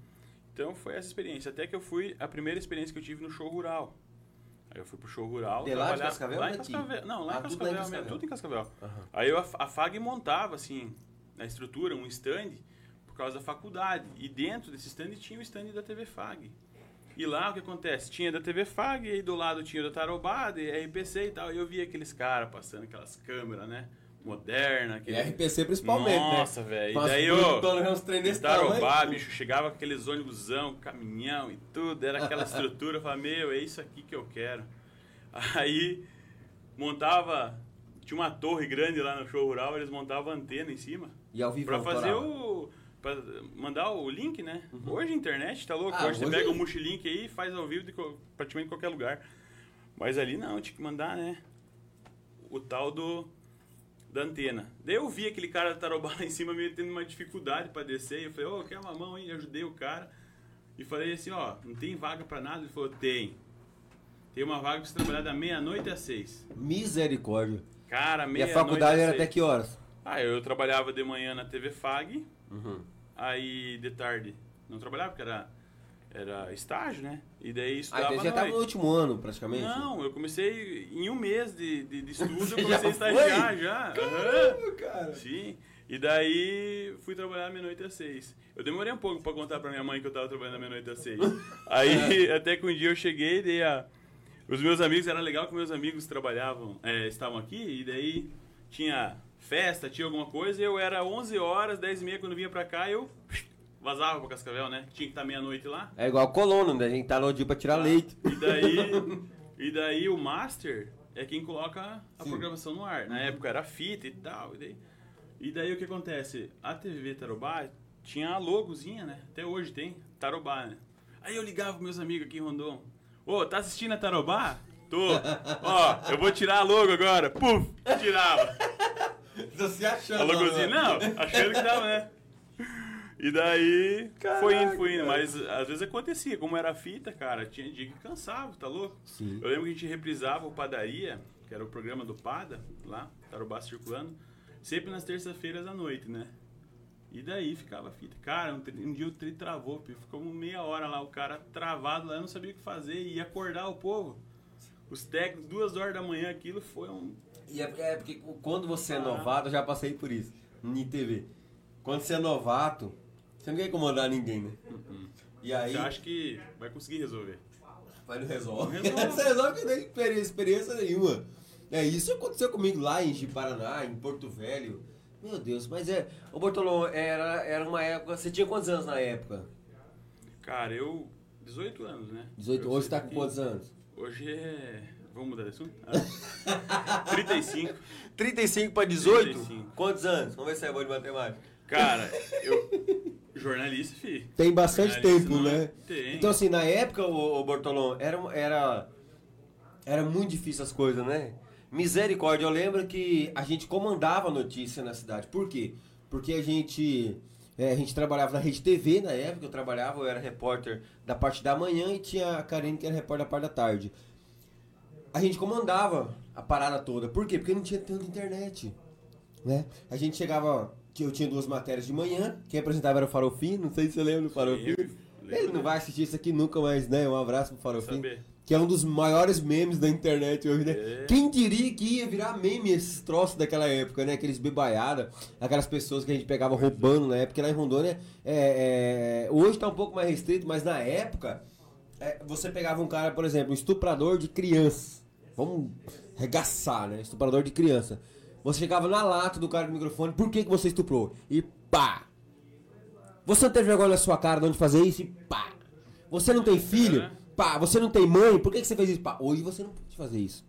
Então foi essa experiência. Até que eu fui, a primeira experiência que eu tive no show rural. Aí eu fui pro show rural. De lá de Cascavel Lá em? Cascavel. Não, lá Ah, em tudo lá em Cascavel, mesmo, Cascavel. tudo em Cascavel. Aham. Aí eu, a FAG montava, assim, na estrutura, um stand por causa da faculdade. E dentro desse stand tinha o stand da TV FAG. E lá o que acontece? Tinha da TV FAG, e aí do lado tinha da Tarobá, de RPC e tal. E eu via aqueles caras passando aquelas câmeras, né? Moderna. E Aquele... RPC principalmente, né? Nossa, velho. E daí, ô, Tarobá, bicho, chegava com aqueles ônibusão, caminhão e tudo, era aquela estrutura, eu falava, meu, é isso aqui que eu quero. Aí montava, tinha uma torre grande lá no show rural, eles montavam antena em cima E ao vivo pra fazer o pra mandar o link, né? Hoje a internet tá louco, Ah, hoje, você hoje- pega o multilink aí e faz ao vivo de praticamente qualquer lugar. Mas ali não, tinha que mandar, né? O tal do da antena. Daí eu vi aquele cara da Tarobá lá em cima meio tendo uma dificuldade pra descer. E eu falei, ô, quer uma mão aí? Ajudei o cara. E falei assim, ó, não tem vaga pra nada? Ele falou, tem. Tem uma vaga pra você trabalhar da meia-noite às seis. Misericórdia. Cara, E meia-noite a faculdade era seis. até que horas? Ah, eu trabalhava de manhã na TV FAG. Uhum. Aí de tarde não trabalhava, porque era, era estágio, né? E daí Ah, estudava então já à tava no último ano, praticamente? Não, eu comecei em um mês de, de, de estudo, Você eu já comecei a estagiar já. Caramba, cara. Sim. E daí fui trabalhar meia-noite às seis. Eu demorei um pouco pra contar pra minha mãe que eu tava trabalhando meia-noite às seis. Aí até que um dia eu cheguei, daí a... os meus amigos, era legal que meus amigos trabalhavam, é, estavam aqui, e daí tinha festa, tinha alguma coisa, e eu era 11 horas, 10 e meia quando vinha pra cá, eu vazava pra Cascavel, né? Tinha que estar meia-noite lá. É igual colono, né? A gente tá no dia pra tirar leite. E daí, e daí o master é quem coloca a Sim. programação no ar. Na época era fita e tal. E daí, e daí o que acontece? A TV Tarobá tinha a logozinha, né? Até hoje tem, Tarobá, né? Aí eu ligava pros meus amigos aqui em Rondon. Ô, tá assistindo a Tarobá? Tô. Ó, eu vou tirar a logo agora. Puf, tirava. Tô se achando. A logozinha, não, achando que tava, né? E daí foi indo, foi indo. cara. Mas às vezes acontecia, como era fita, cara, tinha dia que cansava, tá louco? Sim. Eu lembro que a gente reprisava o Padaria, que era o programa do Pada, lá, Tarobá circulando, sempre nas terças-feiras à noite, né? E daí ficava a fita. Cara, um, um dia o tri travou, ficou meia hora lá, o cara travado lá, eu não sabia o que fazer, e ia acordar o povo. Os técnicos, duas horas da manhã, aquilo foi um. E é porque, é porque quando você é novato, eu já passei por isso, em TV. Quando você é novato, você não quer incomodar ninguém, né? E aí, Você acha que vai conseguir resolver? vai no resolve. Não resolve. você resolve que não tem experiência, experiência nenhuma. É, isso aconteceu comigo lá em Paraná, em Porto Velho. Meu Deus, mas é. Ô Bortolão, era, era uma época. Você tinha quantos anos na época? Cara, eu. 18 anos, né? 18. Eu Hoje sei tá com quantos anos? Hoje é. Vamos mudar de assunto? Ah. 35. 35 para 18? 35. Quantos anos? Vamos ver se é bom de matemática. Cara, eu. Jornalista, fi. Tem bastante Jornalista tempo, não é- né? Tem. Então, assim, na época, o, Bortolão, era, era, era muito difícil as coisas, né? Misericórdia, eu lembro que a gente comandava a notícia na cidade. Por quê? Porque a gente, é, a gente trabalhava na Rede TV na época, eu trabalhava, eu era repórter da parte da manhã e tinha a Karine que era repórter da parte da tarde. A gente comandava a parada toda. Por quê? Porque não tinha tanta internet. Né? A gente chegava. Eu tinha duas matérias de manhã. Quem apresentava era o Farofinho. Não sei se você lembra do lembro. Ele não vai assistir isso aqui nunca mais, né? Um abraço pro. Saber. Que é um dos maiores memes da internet hoje, né? É. Quem diria que ia virar meme esses troços daquela época, né? Aqueles bebaiada, aquelas pessoas que a gente pegava roubando na época. Lá em Rondônia, é, é, hoje tá um pouco mais restrito, mas na época, é, você pegava um cara, por exemplo, um estuprador de criança. Vamos regaçar, né? Estuprador de criança. Você chegava na lata do cara com o microfone, por que, que você estuprou? E pá! Você não teve vergonha na sua cara de onde fazer isso? E pá! Você não tem filho? É. Pá! Você não tem mãe? Por que, que você fez isso? Pá! Hoje você não pode fazer isso.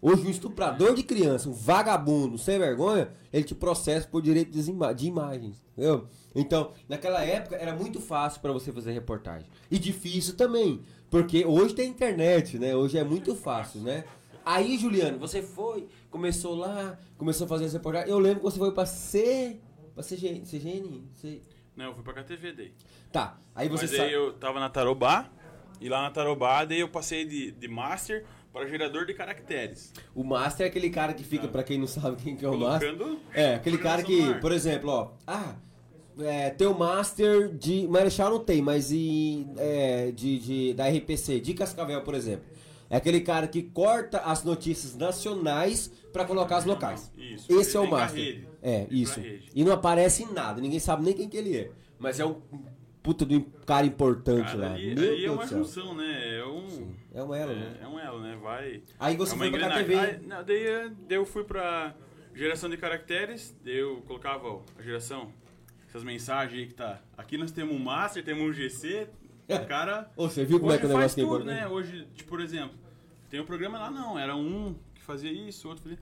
Hoje um estuprador de criança, um vagabundo, sem vergonha, ele te processa por direito de, ima- de imagens, entendeu? Então, naquela época era muito fácil para você fazer reportagem. E difícil também, porque hoje tem internet, né? Hoje é muito fácil, né? Aí, Juliano, você foi, começou lá, começou a fazer essa reportagem. Eu lembro que você foi pra C... Pra CGN? CGN? C... Não, eu fui pra KTV daí. Tá, aí você Mas sabe... aí eu tava na Tarobá, e lá na Tarobá, daí eu passei de, de Master para gerador de caracteres. O Master é aquele cara que fica, pra quem não sabe quem que é o Master... É, aquele cara que, por exemplo, ó, ah, é, tem o Master de Marechal não tem, mas e, é, de, de- da RPC, de Cascavel, por exemplo. É aquele cara que corta as notícias nacionais pra colocar as locais. Isso, Esse é o Master. É, isso. E não aparece em nada, ninguém sabe nem quem que ele é. Mas é um puta um cara importante Cara, lá. ali, Meu ali é uma do junção, né? É um. É um elo, né? É, é um elo, né? Vai. Aí você é foi pra. KTV. Aí, não, daí, daí eu fui pra geração de caracteres, daí eu colocava ó, a geração, essas mensagens aí que tá. Aqui nós temos um Master, temos um GC, o cara. Ô, você viu como é que o negócio faz tem tudo, né? Hoje, tipo, por exemplo, tem um programa lá, não, era um que fazia isso, outro fazia.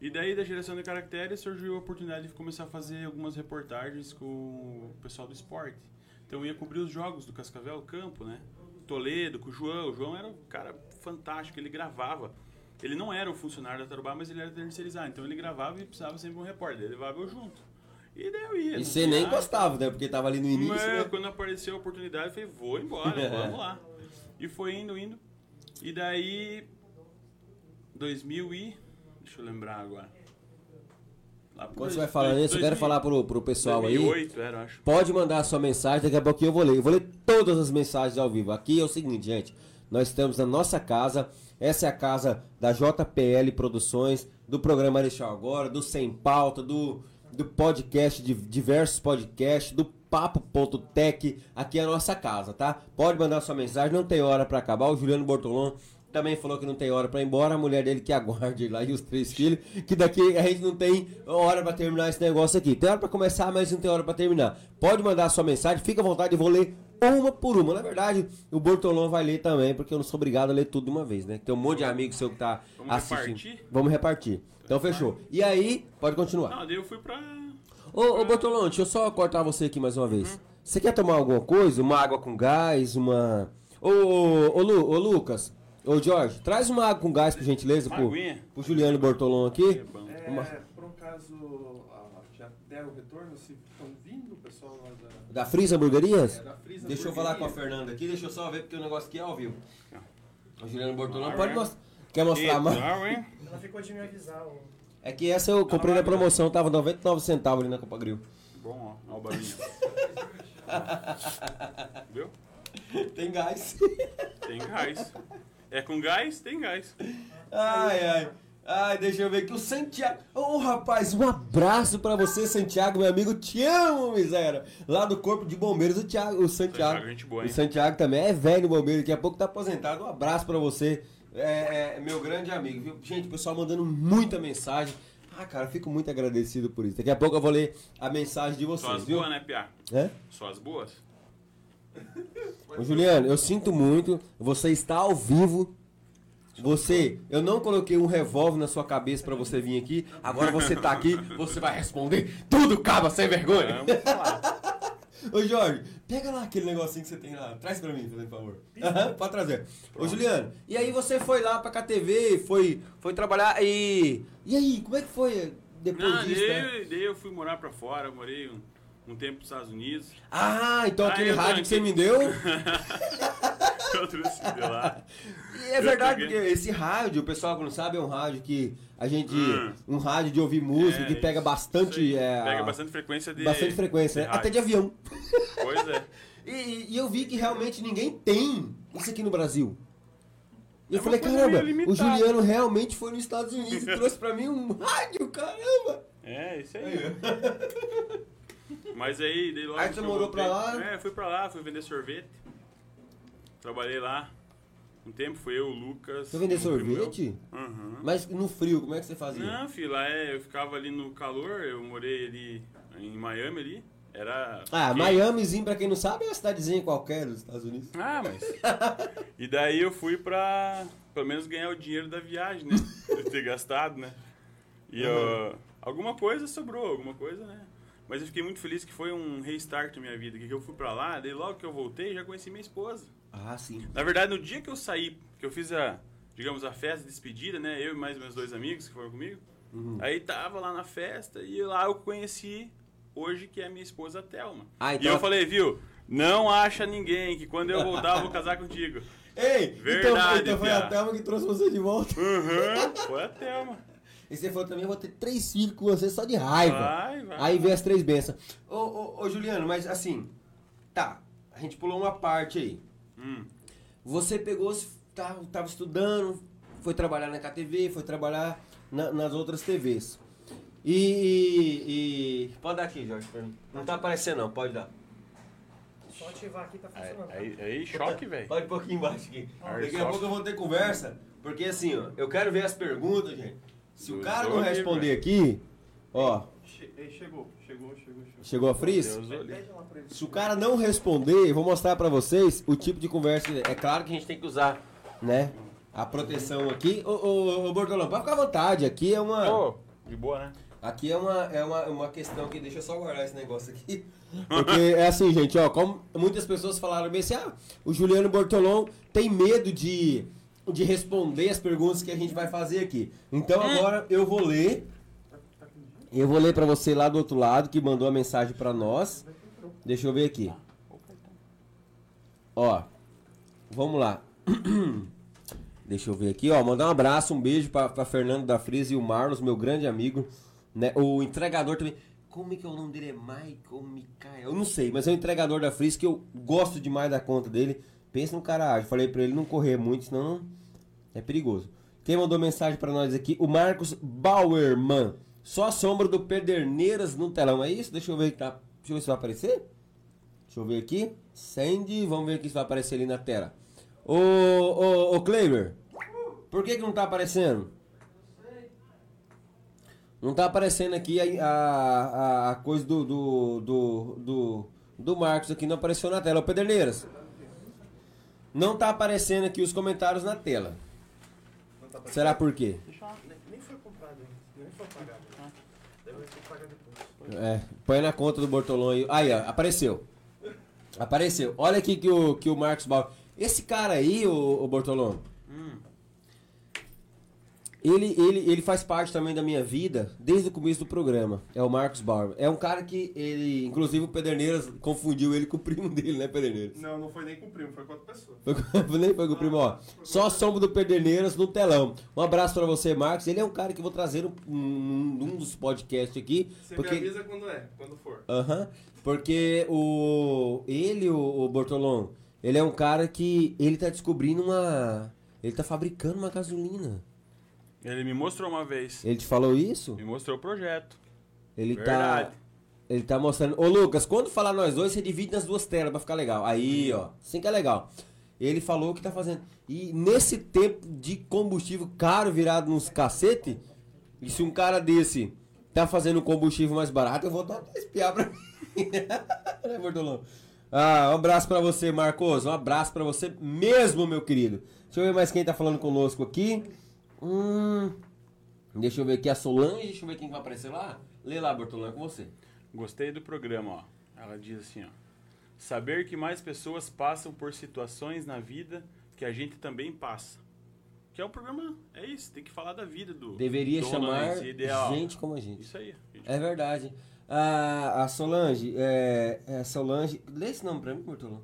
E daí da geração de caracteres surgiu a oportunidade de começar a fazer algumas reportagens com o pessoal do esporte. Então eu ia cobrir os jogos do Cascavel Campo, né? Toledo, com o João. O João era um cara fantástico, ele gravava. Ele não era o funcionário da Tarubá, mas ele era terceirizado. Então ele gravava e precisava sempre de um repórter. Ele levava eu junto. E daí eu ia. E você nem gostava, né? Porque tava ali no início, Mas né? quando apareceu a oportunidade, eu falei, vou embora, vamos lá. E foi indo, indo. E daí, 2000 e... Deixa eu lembrar agora. Quando você vai falando dois- isso, eu quero 2000 falar pro, pro pessoal aí. 2008 era, eu acho. Pode mandar a sua mensagem, daqui a pouquinho eu vou ler. Eu vou ler todas as mensagens ao vivo. Aqui é o seguinte, gente. Nós estamos na nossa casa. Essa é a casa da JPL Produções, do programa Marechal Agora, do Sem Pauta, do, do podcast, de diversos podcasts, do Papo.tech. Aqui é a nossa casa, tá? Pode mandar sua mensagem, não tem hora pra acabar. O Juliano Bortolon também falou que não tem hora pra ir embora. A mulher dele que aguarde lá e os três filhos. Que daqui a gente não tem hora pra terminar esse negócio aqui. Tem hora pra começar, mas não tem hora pra terminar. Pode mandar sua mensagem, fica à vontade, eu vou ler uma por uma. Na verdade, o Bortolão vai ler também, porque eu não sou obrigado a ler tudo de uma vez, né? Tem um monte de amigo seu que tá Vamos assistindo. repartir? Vamos repartir. Então fechou. E aí, pode continuar. Não, daí eu fui pra... Ô, ô Bortolão, deixa eu só cortar você aqui mais uma vez. Você quer tomar alguma coisa? Uma água com gás? Uma. Ô, ô, ô, Lu, ô Lucas, ô Jorge, traz uma água com gás, por gentileza, pro, pro Juliano Bortolão aqui. É. É, Uma- por um caso já deram retorno, se estão vindo o pessoal lá da, Da Frisa Hamburguerias? é, da Frisa Deixa eu falar com a. Fernanda aqui, deixa eu só ver porque o negócio aqui é ao vivo. O Juliano Bortolão Ah, pode mostrar. Quer mostrar? Legal, hein? Ela ficou de me avisar. o- É que essa eu comprei na promoção, tava 99 centavos ali na Copa Grill. Bom, ó. Olha o barulhinho. Viu? Tem gás. Tem gás. É com gás, tem gás. Ai, ai. Ai, deixa eu ver aqui o Santiago. Ô, rapaz, um abraço pra você, Santiago, meu amigo. Te amo, miséria. Lá do Corpo de Bombeiros, o, Thiago, o Santiago. Santiago, gente boa, o hein? Santiago também é velho bombeiro, daqui a pouco tá aposentado. Um abraço pra você, é, é, meu grande amigo. viu? Gente, o pessoal mandando muita mensagem. Ah, cara, fico muito agradecido por isso. Daqui a pouco eu vou ler a mensagem de Só vocês, as viu? boas, né, Pia? É? Só as boas? Ô, Juliano, eu sinto muito. Você está ao vivo. Você, eu não coloquei um revólver na sua cabeça pra você vir aqui. Agora você tá aqui, você vai responder tudo, caba, sem vergonha. Vamos falar. Ô Jorge, pega lá aquele negocinho que você tem lá. Traz pra mim, por favor. Aham, pode trazer. Ô Juliano, e aí você foi lá pra KTV, foi, foi trabalhar e. E aí, como é que foi depois Não, disso? né? daí, daí eu fui morar pra fora, morei um, um tempo nos Estados Unidos. Ah, então Ah, aquele rádio que você tranquei. me deu. Eu trouxe de lá. E é Eu verdade, peguei. porque esse rádio, o pessoal que não sabe, é um rádio que a gente. Hum. Um rádio de ouvir música É, que pega bastante. é, Pega bastante frequência de. bastante frequência, de né? Até de avião. Pois é. E, e eu vi que realmente ninguém tem isso aqui no Brasil. E eu É falei, caramba, o. Juliano realmente foi nos Estados Unidos e trouxe pra mim um rádio, caramba! É, isso aí. Mas aí, daí logo Aí que você morou pra lá? É, fui pra lá, fui vender sorvete. Trabalhei lá. Um tempo fui eu, o Lucas. Você vender sorvete? Aham. Mas no frio, como é que você fazia? Não, filho, lá é, eu ficava ali no calor, eu morei ali em Miami ali. Era. Ah, quente. Miamizinho, pra quem não sabe, é uma cidadezinha qualquer dos Estados Unidos. Ah, mas. e daí eu fui pra pelo menos ganhar o dinheiro da viagem, né? De ter gastado, né? E eu, alguma coisa sobrou, alguma coisa, né? Mas eu fiquei muito feliz que foi um restart na minha vida. Que eu fui pra lá, daí logo que eu voltei, já conheci minha esposa. Ah, sim. Na verdade, no dia que eu saí, que eu fiz a, digamos, a festa de despedida, né? Eu e mais meus dois amigos que foram comigo. Uhum. Aí tava lá na festa e lá eu conheci hoje que é minha esposa Thelma. Ah, E então- eu falei, viu? Não acha ninguém que quando eu voltar eu vou casar contigo. Ei, então, Verdade, então foi a. Thelma que trouxe você de volta. Uhum, foi a Thelma. E você falou também, eu vou ter três filhos com você só de raiva. Vai, vai. Aí vem as três bênçãos. Ô, ô, ô, Juliano, mas assim, tá, a gente pulou uma parte aí. Hum, Você pegou, tava, tava estudando, foi trabalhar na KTV, foi trabalhar na- nas outras TVs. E, e- Pode dar aqui, Jorge. pra mim. Não tá aparecendo não, pode dar. Só ativar aqui tá aí, funcionando. tá? aí, aí choque, velho. Pode um pouquinho embaixo aqui. Aí, Daqui a pouco eu vou ter conversa, porque assim, ó, eu quero ver as perguntas, gente. Se o cara não responder aqui, ó, Che- chegou, chegou, chegou, chegou. chegou a Fris? Se o cara não responder, eu vou mostrar pra vocês o tipo de conversa. É claro que a gente tem que usar, né? A proteção aqui. Ô, ô, ô Bortolão, pode ficar à vontade. Aqui é uma. Ô, de boa, né? Aqui é uma, é uma, uma questão que. Deixa eu só guardar esse negócio aqui. Porque é assim, gente, ó, como muitas pessoas falaram bem assim, ah, o Juliano Bortolão tem medo de, de responder as perguntas que a gente vai fazer aqui. Então agora eu vou ler. Eu vou ler pra você lá do outro lado que mandou a mensagem pra nós. Deixa eu ver aqui. Ó, vamos lá. Deixa eu ver aqui, ó. Mandar um abraço, um beijo pra Fernando da Frisa e o Marlos, meu grande amigo. Né? O entregador também. Como é que é o nome dele? É Michael Mikael? Eu não sei, mas é o entregador da Frisa que eu gosto demais da conta dele. Pensa no cara ágil. Falei pra ele não correr muito, senão não- é perigoso. Quem mandou mensagem pra nós aqui? O Marcos Bauerman. Só a sombra do Pederneiras no telão. É isso? Deixa eu ver tá. Deixa eu ver se vai aparecer. Deixa eu ver aqui. Sandy, vamos ver aqui se vai aparecer ali na tela. Ô, ô, ô Kleiber, por que que não tá aparecendo? Não tá aparecendo aqui a, a, a- a coisa do, do, do, do, do Marcos aqui, não apareceu na tela. Ô Pederneiras, não tá aparecendo aqui os comentários na tela. Tá? Será por quê? Nem, nem foi comprado ainda. Nem foi pagado. Deve ter que pagar depois. É, põe na conta do Bortolão aí. Aí, ó, apareceu. Apareceu. Olha aqui que o, que o Marcos Bauer. Esse cara aí, o, o Bortolão, Ele, ele, ele faz parte também da minha vida desde o começo do programa. É o Marcos Barba. É um cara que ele, inclusive o Pederneiras confundiu ele com o primo dele, né, Pederneiras? Não, não foi nem com o primo, foi com outra pessoa. Foi Nem foi com o primo, ó. Só a sombra do Pederneiras no telão. Um abraço pra você, Marcos. Ele é um cara que eu vou trazer num um, um dos podcasts aqui. Você Porque me avisa quando é, quando for. Aham. Porque o. Ele, o, o Bortolom, ele é um cara que. Ele tá descobrindo uma. Ele tá fabricando uma gasolina. Ele me mostrou uma vez. Ele te falou isso? Me mostrou o projeto. Ele Verdade. tá. Ele tá mostrando. Ô Lucas, quando falar nós dois, você divide nas duas telas pra ficar legal. Aí, ó. Assim que é legal. Ele falou que tá fazendo. E nesse tempo de combustível caro virado nos cacete, e se um cara desse tá fazendo combustível mais barato, eu vou dar até espiar pra mim. né? Ah, um abraço pra você, Marcos. Um abraço pra você mesmo, meu querido. Deixa eu ver mais quem tá falando conosco aqui. Hum. Deixa eu ver aqui a Solange. Deixa eu ver quem vai aparecer lá. Lê lá, Bortolão, é com você. Gostei do programa, ó. Ela diz assim, ó. Saber que mais pessoas passam por situações na vida que a gente também passa. Que é o programa, é isso, tem que falar da vida do Deveria do chamar ideal. gente como a gente. Isso aí. É verdade. A, a Solange, é, é Solange. Lê esse nome pra mim, Bortolão.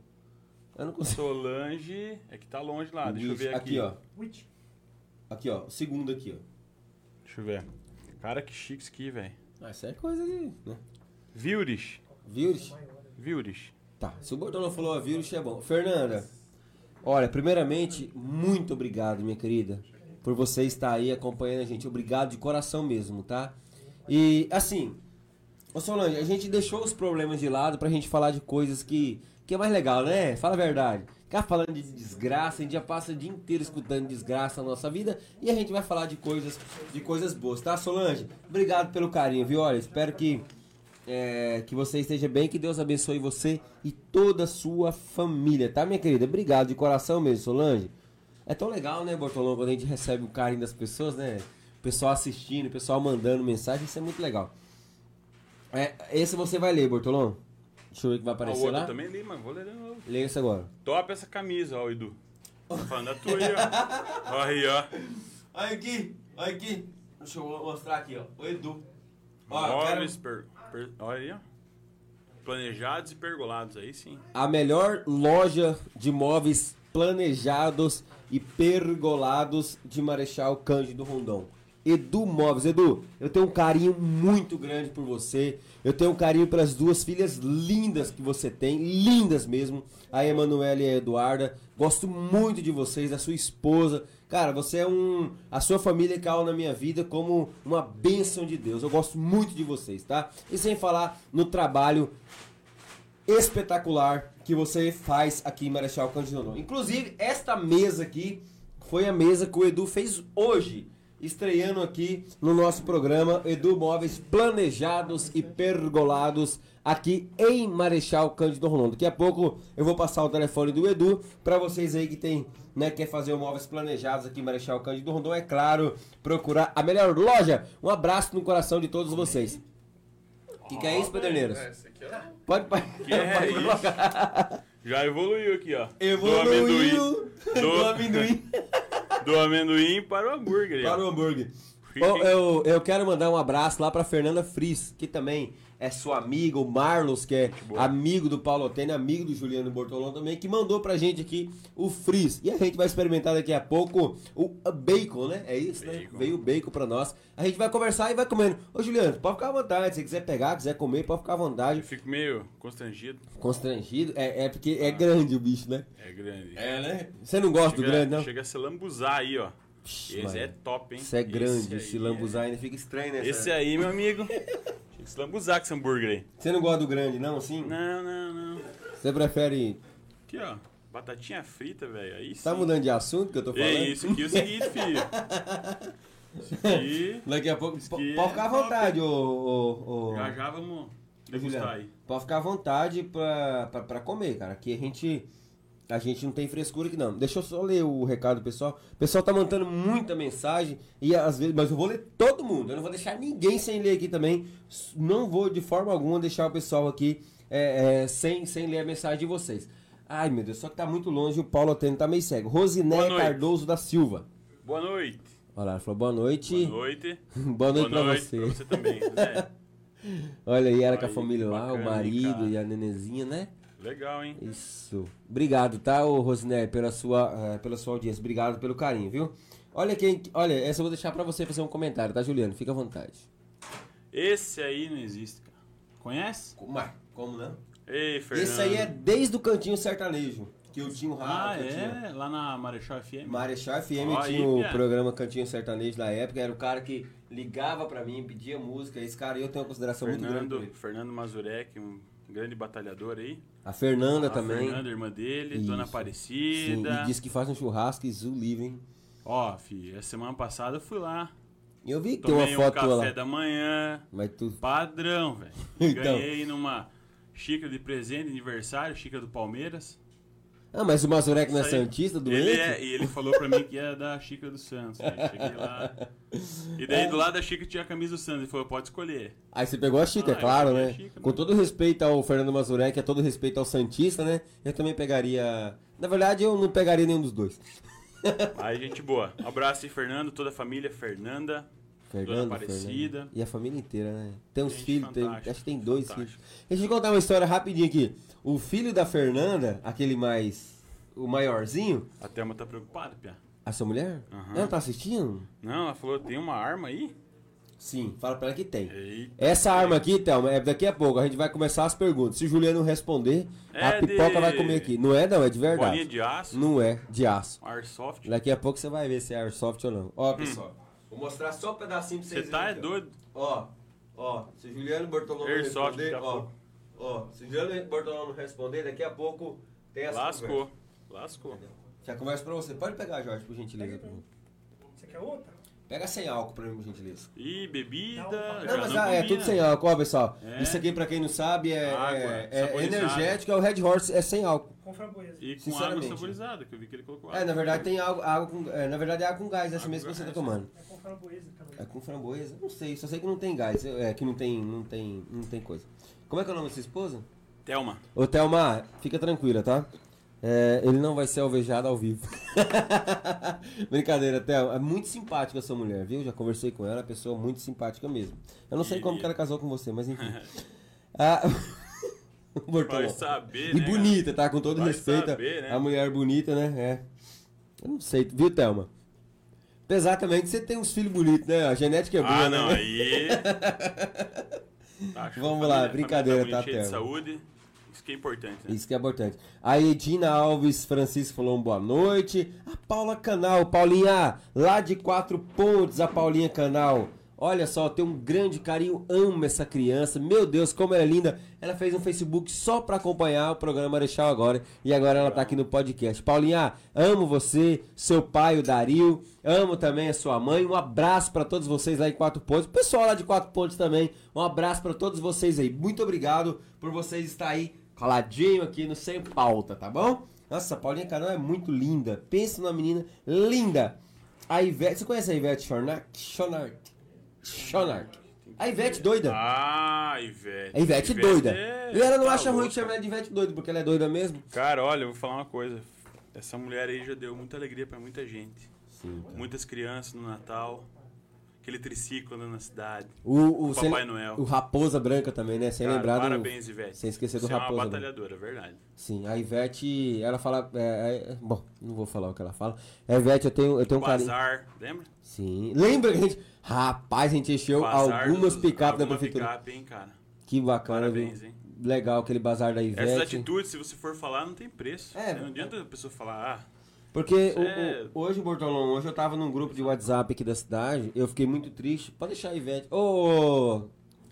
Eu não consigo. Solange, é que tá longe lá, deixa eu Isso, ver aqui. ó. Aqui, ó. O segundo aqui, ó. Deixa eu ver. Cara, que chique isso aqui, velho. Ah, isso é coisa de. Né? Vírus. Vírus? Vírus. Tá. Se o Bortolão falou a vírus, é bom. Fernanda, olha, primeiramente, muito obrigado, minha querida, por você estar aí acompanhando a gente. Obrigado de coração mesmo, tá? E, assim, ô Solange, a gente deixou os problemas de lado pra gente falar de coisas que, que é mais legal, né? Fala a verdade. Ficar falando de desgraça, a gente já passa o dia inteiro escutando desgraça na nossa vida e a gente vai falar de coisas, de coisas boas, tá, Solange? Obrigado pelo carinho, viu? Olha, espero que é, que você esteja bem, que Deus abençoe você e toda a sua família, tá, minha querida? Obrigado de coração mesmo, Solange. É tão legal, né, Bortolão, quando a gente recebe o carinho das pessoas, né? O pessoal assistindo, o pessoal mandando mensagem, isso é muito legal. É, esse você vai ler, Bortolão? Deixa eu ver o que vai Ah, o aparecer outro lá. também li, mas vou ler de novo. Leia esse agora. Top essa camisa, ó, Edu. Tô falando da tua aí, ó. Ó aí, ó. Olha aqui, olha aqui. Deixa eu mostrar aqui, ó. O Edu. Móveis, per, per- olha aí, ó. Planejados e pergolados, aí sim. a melhor loja de móveis planejados e pergolados de Marechal Cândido Rondon. Edu Móveis. Edu, eu tenho um carinho muito grande por você. Eu tenho um carinho pelas duas filhas lindas que você tem, lindas mesmo, a Emanuela e a Eduarda. Gosto muito de vocês, da sua esposa. Cara, você é um. A sua família caiu na minha vida como uma bênção de Deus. Eu gosto muito de vocês, tá? E sem falar no trabalho espetacular que você faz aqui em Marechal Cândido. Inclusive, esta mesa aqui foi a mesa que o Edu fez hoje, estreando aqui no nosso programa Edu Móveis Planejados e Pergolados aqui em Marechal Cândido Rondon. Daqui a pouco eu vou passar o telefone do Edu para vocês aí que tem, né, quer fazer móveis planejados aqui em Marechal Cândido Rondon, é claro, procurar a melhor loja. Um abraço no coração de todos vocês. O que, que é isso, Pederneiras? Esse aqui é Pode, pode. É pode colocar. Já evoluiu aqui, ó. Evoluiu Do do amendoim. amendoim Do amendoim para o hambúrguer. aí, ó. para o hambúrguer. Eu, eu quero mandar um abraço lá pra Fernanda Fris, que também é sua amiga, o Marlos, que é amigo do Paulo Otênio, amigo do Juliano Bortolão também, que mandou pra gente aqui o Fris. E a gente vai experimentar daqui a pouco o bacon, né? É isso, né? Bacon. Veio o bacon pra nós. A gente vai conversar e vai comendo. Ô, Juliano, pode ficar à vontade. Se você quiser pegar, quiser comer, pode ficar à vontade. Eu fico meio constrangido. Constrangido. É, é porque é grande o bicho, né? É grande. É, né? Você não gosta do Chega- grande, não? Chega a se lambuzar aí, ó. Esse mano. é top, hein? Isso é grande, Esse esse lambuzar ainda fica estranho, né? é- Esse aí, meu amigo. Tinha que se lambuzar esse hambúrguer aí. Você não gosta do grande, não, assim? Não, não, não. Você prefere. Aqui, ó. Batatinha frita, velho. Aí sim. Tá mudando de assunto que eu tô falando? É isso aqui é o seguinte, filho. Isso aqui. Daqui a pouco. Pode é ficar à vontade, ô. ô, Já já vamos degustar aí. Pode ficar à vontade pra, pra, pra comer, cara. Aqui a gente. A gente não tem frescura aqui não. Deixa eu só ler o recado do pessoal. O pessoal tá mandando muita mensagem e às vezes, mas eu vou ler todo mundo. Eu não vou deixar ninguém sem ler aqui também. Não vou de forma alguma deixar o pessoal aqui é, é, sem, sem ler a mensagem de vocês. Ai meu Deus, só que tá muito longe. O Paulo Otênio tá meio cego. Boa Rosiné noite. Cardoso da Silva. Boa noite. Olha lá, ela falou boa noite. Boa noite. Boa noite pra você. pra você também. Zé. Olha aí, ela com a família lá, o bacana, hein, marido cara? e a nenezinha, né? Legal, hein? Isso. Obrigado, tá, ô Rosné, pela sua, eh, pela sua audiência. Obrigado pelo carinho, viu? Olha quem. Olha, essa eu vou deixar pra você fazer um comentário, tá, Juliano? Fica à vontade. Esse aí não existe, cara. Conhece? Mas, como não? Ei, Fernando. Esse aí é desde o cantinho sertanejo. Que eu tinha o Ah, rádio. que eu tinha- é? Lá na Marechal FM? Marechal FM aí, tinha o Pia. programa Cantinho Sertanejo na época, era o cara que ligava pra mim, pedia música. Esse cara eu tenho uma consideração muito grande Fernando. Fernando Mazurek, um grande batalhador aí. A Fernanda A também. Fernanda, irmã dele, Isso. Dona Sim, Aparecida. e disse que faz um churrasco e livre, hein? Ó, fi, a semana passada eu fui lá. Eu vi que tem uma Tomei um foto café lá. da manhã. Mas tu. Padrão, velho. Então. Ganhei numa xícara de presente aniversário, xícara do Palmeiras. Ah, mas o Mazurek não é. Santista, doente? Ele é, e ele falou pra mim que é da xícara do Santos. velho. Cheguei lá. E daí do lado da xícara tinha a camisa do Santos. Ele falou, pode escolher. Aí você pegou a xícara, Ah, é claro, eu peguei né? a xícara, Com mano. todo respeito ao Fernando Mazurek, é todo respeito ao Santista, né? Eu também pegaria. Na verdade, eu não pegaria nenhum dos dois. Aí, gente boa. Um abraço aí, Fernando, toda a família, Fernanda. Fernando, Aparecida. Fernando. E a família inteira, né? Tem uns Gente filhos, tem- acho que tem dois fantástica. filhos. Deixa eu te contar uma história rapidinho aqui. O filho da Fernanda, aquele mais. O maiorzinho, A Thelma tá preocupada, Pia. a sua mulher, Aham. ela tá assistindo? Não, ela falou, tem uma arma aí? Sim, fala pra ela que tem. Eita. Essa arma aqui, Thelma, é daqui a pouco. A gente vai começar as perguntas. Se o Juliano responder, a É pipoca de- vai comer aqui. Não é, não, é de Bolinha verdade. de aço, Não é, de aço. airsoft. Daqui a pouco você vai ver se é airsoft ou não. Ó, pessoal, vou mostrar só um pedacinho pra Você vocês tá é verem ó. doido? Ó, ó, se o Juliano Bortolomeu Airsoft responder, daqui a ó, pouco. ó, se o Juliano Bortolomeu responder, daqui a pouco tem as Lascou. Lascou. conversas. Já conversa pra você. Pode pegar, Jorge, por gentileza. pra mim. Você quer outra? Pega sem álcool pra mim, por gentileza. E bebida. Não, Não, mas não ah, é tudo sem álcool, ó, pessoal. É. Isso aqui, pra quem não sabe, é, Água, é- é energético, é o Red Horse, é sem álcool. Com framboesa. E com água Sinceramente. saborizada, que eu vi que ele colocou É, água. na verdade tem água, água com, é, na verdade é água com gás, essa Água mesmo com que você tá tomando. É com framboesa também. É com framboesa? Não sei, só sei que não tem gás, é que não tem, não tem, não tem coisa. Como é que é o nome da sua esposa? Thelma. Ô Thelma, fica tranquila, tá? É, ele não vai ser alvejado ao vivo. Brincadeira, Thelma. É muito simpática essa mulher, viu? Já conversei com ela, é uma pessoa muito simpática mesmo. Eu não sei E- como que ela casou com você, mas enfim. ah. Vai saber, E né, bonita, tá? Com todo Vai respeito. saber, né? A mulher bonita, né? É. Eu não sei, viu, Thelma? Apesar também que você tem uns filhos bonitos, né? A genética é boa, Ah, né? não, aí. Acho que Vamos lá, família- brincadeira, família tá, de Thelma? saúde. Isso que é importante, né? Isso que é importante. A Edina Alves Francisco falou um boa noite. A Paula Canal, Paulinha, lá de Quatro Pontes, a Paulinha Canal. Olha só, tem um grande carinho, amo essa criança. Meu Deus, como ela é linda. Ela fez um Facebook só pra acompanhar o programa Marechal agora. E agora ela tá aqui no podcast. Paulinha, amo você, seu pai, o Dario. Amo também a sua mãe. Um abraço pra todos vocês lá em Quatro Pontes. Pessoal lá de Quatro Pontes também. Um abraço pra todos vocês aí. Muito obrigado por vocês estarem aí coladinho aqui no Sem Pauta, tá bom? Nossa, Paulinha Canal é muito linda. Pensa numa menina linda. A Ivete, você conhece a Ivete? Chonark. Chonark. A Ivete doida. Ah, Ivete. A Ivete doida. é- E ela não tá acha ruim louca. de chamar de Ivete doida, porque ela é doida mesmo. Cara, olha, eu vou falar uma coisa. Essa mulher aí já deu muita alegria pra muita gente. Sim. Muitas crianças no Natal. Aquele triciclo andando na cidade. O, o, O Papai Noel. o Raposa Branca também, né? Sem Cara, lembrar do- parabéns, Ivete. Sem esquecer do Você é uma Raposa. Branca. batalhadora, verdade. Sim, a Ivete, ela fala. é, é, bom, não vou falar o que ela fala. A Ivete, eu tenho, eu tenho um carinho. Bazar, lembra? Sim. Lembra que a gente. Rapaz, a gente encheu Bazar algumas picapes da prefeitura. picape, hein, cara. Que bacana, Parabéns, viu? hein? Legal aquele bazar da Essas Ivete. atitudes, se você for falar, não tem preço. É, não adianta a pessoa falar, ah, Porque o- É. o- hoje, Bortolão, hoje eu tava num grupo de WhatsApp aqui da cidade, eu fiquei muito triste. Pode deixar a Ivete. Ô,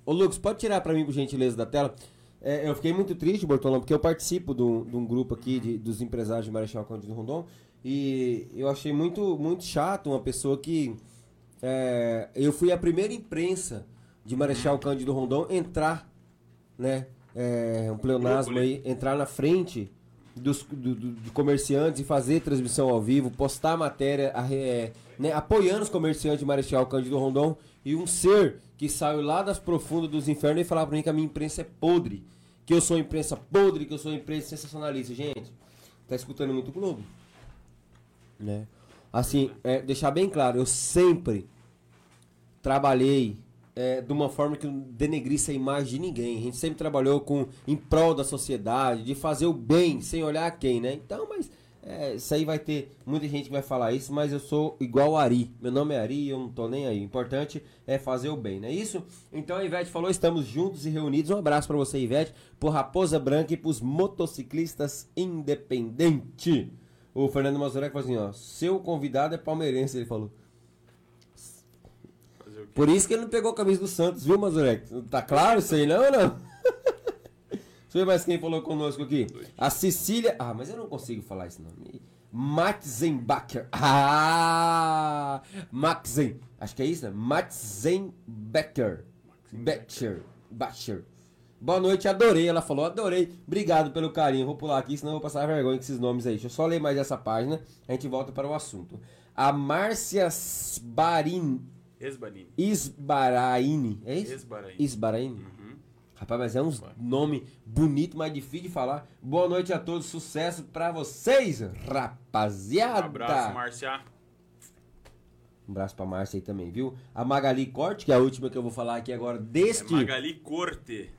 ô Lucas, pode tirar pra mim, por gentileza, da tela? É, eu fiquei muito triste, Bortolão, porque eu participo de um, grupo aqui de- dos empresários de Marechal Cândido Rondon e eu achei muito, muito chato uma pessoa que. é, eu fui a primeira imprensa de Marechal Cândido Rondon entrar, né? É, um pleonasmo né? aí, entrar na frente dos do, do- de comerciantes e fazer transmissão ao vivo, postar matéria, a- é, né, apoiando os comerciantes de Marechal Cândido Rondon e um ser que saiu lá das profundas dos infernos e falava pra mim que a minha imprensa é podre, que eu sou imprensa podre, que eu sou imprensa sensacionalista. Gente, tá escutando muito Globo? Né? Assim, é, deixar bem claro, eu sempre trabalhei é, de uma forma que não denegrisse a imagem de ninguém. A gente sempre trabalhou com em prol da sociedade, de fazer o bem, sem olhar a quem, né? Então, mas é, isso aí vai ter muita gente que vai falar isso, mas eu sou igual a Ari. Meu nome é Ari eu não tô nem aí. O importante é fazer o bem, não é isso? Então a Ivete falou, estamos juntos e reunidos. Um abraço para você, Ivete, por Raposa Branca e pros motociclistas independente. O Fernando Mazurek falou assim, ó, seu convidado é palmeirense, ele falou. Por isso que ele não pegou a camisa do Santos, viu, Mazurek? Tá claro isso aí, não ou não? Deixa eu ver mais quem falou conosco aqui. A Cecília. Ah, mas eu não consigo falar esse nome. Matzenbacher. Ah! Maxen. Acho que é isso, né? Matzenbecker. Becher. Bacher. Boa noite, adorei. Ela falou, adorei. Obrigado pelo carinho. Vou pular aqui, senão eu vou passar vergonha com esses nomes aí. Deixa eu só ler mais essa página. A gente volta para o assunto. A Márcia Sbarin, Esbanini. Isbaraini. É isso? Esbaraini. Isbaraini? Uhum. Rapaz, mas é um nome bonito, mas difícil de falar. Boa noite a todos, sucesso pra vocês, rapaziada. Abraço, Márcia. Um abraço pra Márcia aí também, viu? A Magali Corte, que é a última que eu vou falar aqui agora É deste. Magali Corte.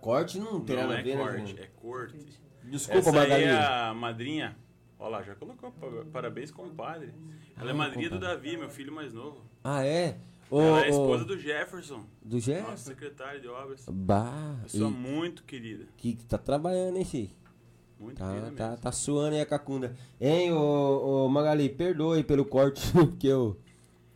Corte não tem Não nada a é ver, né? corte, gente? é corte. Desculpa, Essa Magali. aí é a madrinha. Olha lá, já colocou. pa- Parabéns, compadre. Ela é Ah, madrinha do. Davi, meu filho mais novo. Ah, é? Ô, Ela é esposa do Jefferson, do nosso Jeff? secretário de obras. Bah, Pessoa e muito querida. que que tá trabalhando, hein, filho? Muito Tá, querida tá, mesmo. tá suando aí a cacunda. Hein, ô, ô Magali, perdoe pelo corte, porque eu.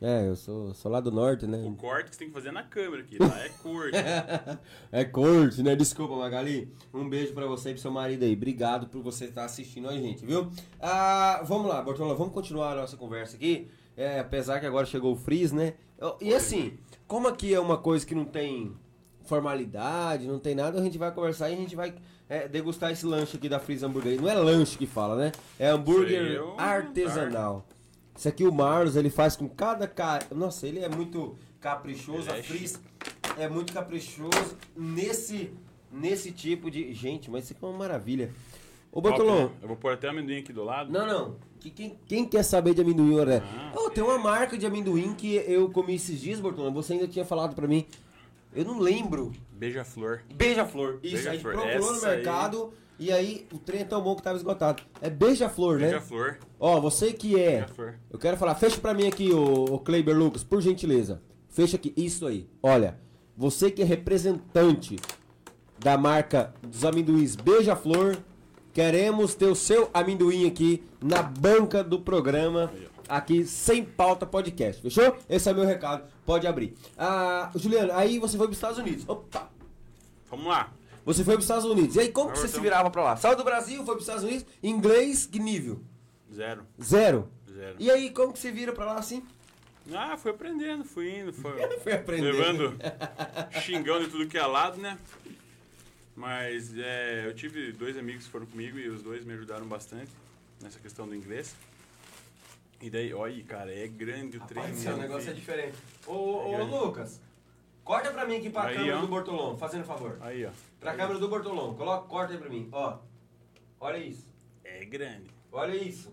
É, eu sou, sou lá do norte, né? O corte que você tem que fazer é na câmera aqui, lá é corte. É corte, né? Desculpa, Magali. Um beijo pra você e pro seu marido aí. Obrigado por você estar assistindo a gente, viu? Ah, vamos lá, Bortola, vamos continuar a nossa conversa aqui. É, apesar que agora chegou o Freeze, né? E assim, como aqui é uma coisa que não tem formalidade, não tem nada, a gente vai conversar e a gente vai é, degustar esse lanche aqui da Freeze Hamburgueria. Não é lanche que fala, né? É hambúrguer um artesanal. Isso aqui o Marlos, ele faz com cada cara. Nossa, ele é muito caprichoso. Ele é a Freeze é muito caprichoso nesse nesse tipo de. Gente, mas isso aqui é uma maravilha. Ô Bortolão, Top, né? Eu vou pôr até o amendoim aqui do lado. não, não. Que- Quem, quem quer saber de amendoim, André? Ah, Oh, tem uma marca de amendoim que eu comi esses dias, Bortolão. Você ainda tinha falado pra mim. Eu não lembro. Beija-flor. Beija-flor. Isso, a gente procurou no Essa aí- mercado e aí o trem é tão bom que tava esgotado. É beija-flor, né? Beija-flor. Ó, você que é. Beija-flor. Eu quero falar, fecha pra mim aqui, o, Kleiber Lucas, por gentileza. Fecha aqui, isso aí. Olha, você que é representante da marca dos amendoins Beija-Flor, queremos ter o seu amendoim aqui na banca do programa, aqui sem pauta podcast, fechou? Esse é meu recado, pode abrir. Ah, Juliano, aí você foi pros Estados Unidos. Opa! Vamos lá. Você foi pros Estados Unidos. E aí, como que você se virava pra lá? Saiu do Brasil, foi pros Estados Unidos, inglês, que nível? Zero. Zero. Zero. E aí, como que você vira pra lá assim? Ah, fui aprendendo, fui indo, foi Foi aprendendo. levando xingão de tudo que é lado, né? Mas é, eu tive dois amigos que foram comigo e os dois me ajudaram bastante nessa questão do inglês. E daí, olha, cara, é grande o trem. Rapaz, seu né, negócio é diferente. Ô, ô, ô, grande. Lucas, corta pra mim aqui pra Aí, câmera ó. do Bortolão, fazendo favor. Aí, ó. Pra câmera do Bortolão, coloca, corta aí pra mim, ó. Olha isso, É grande. olha isso.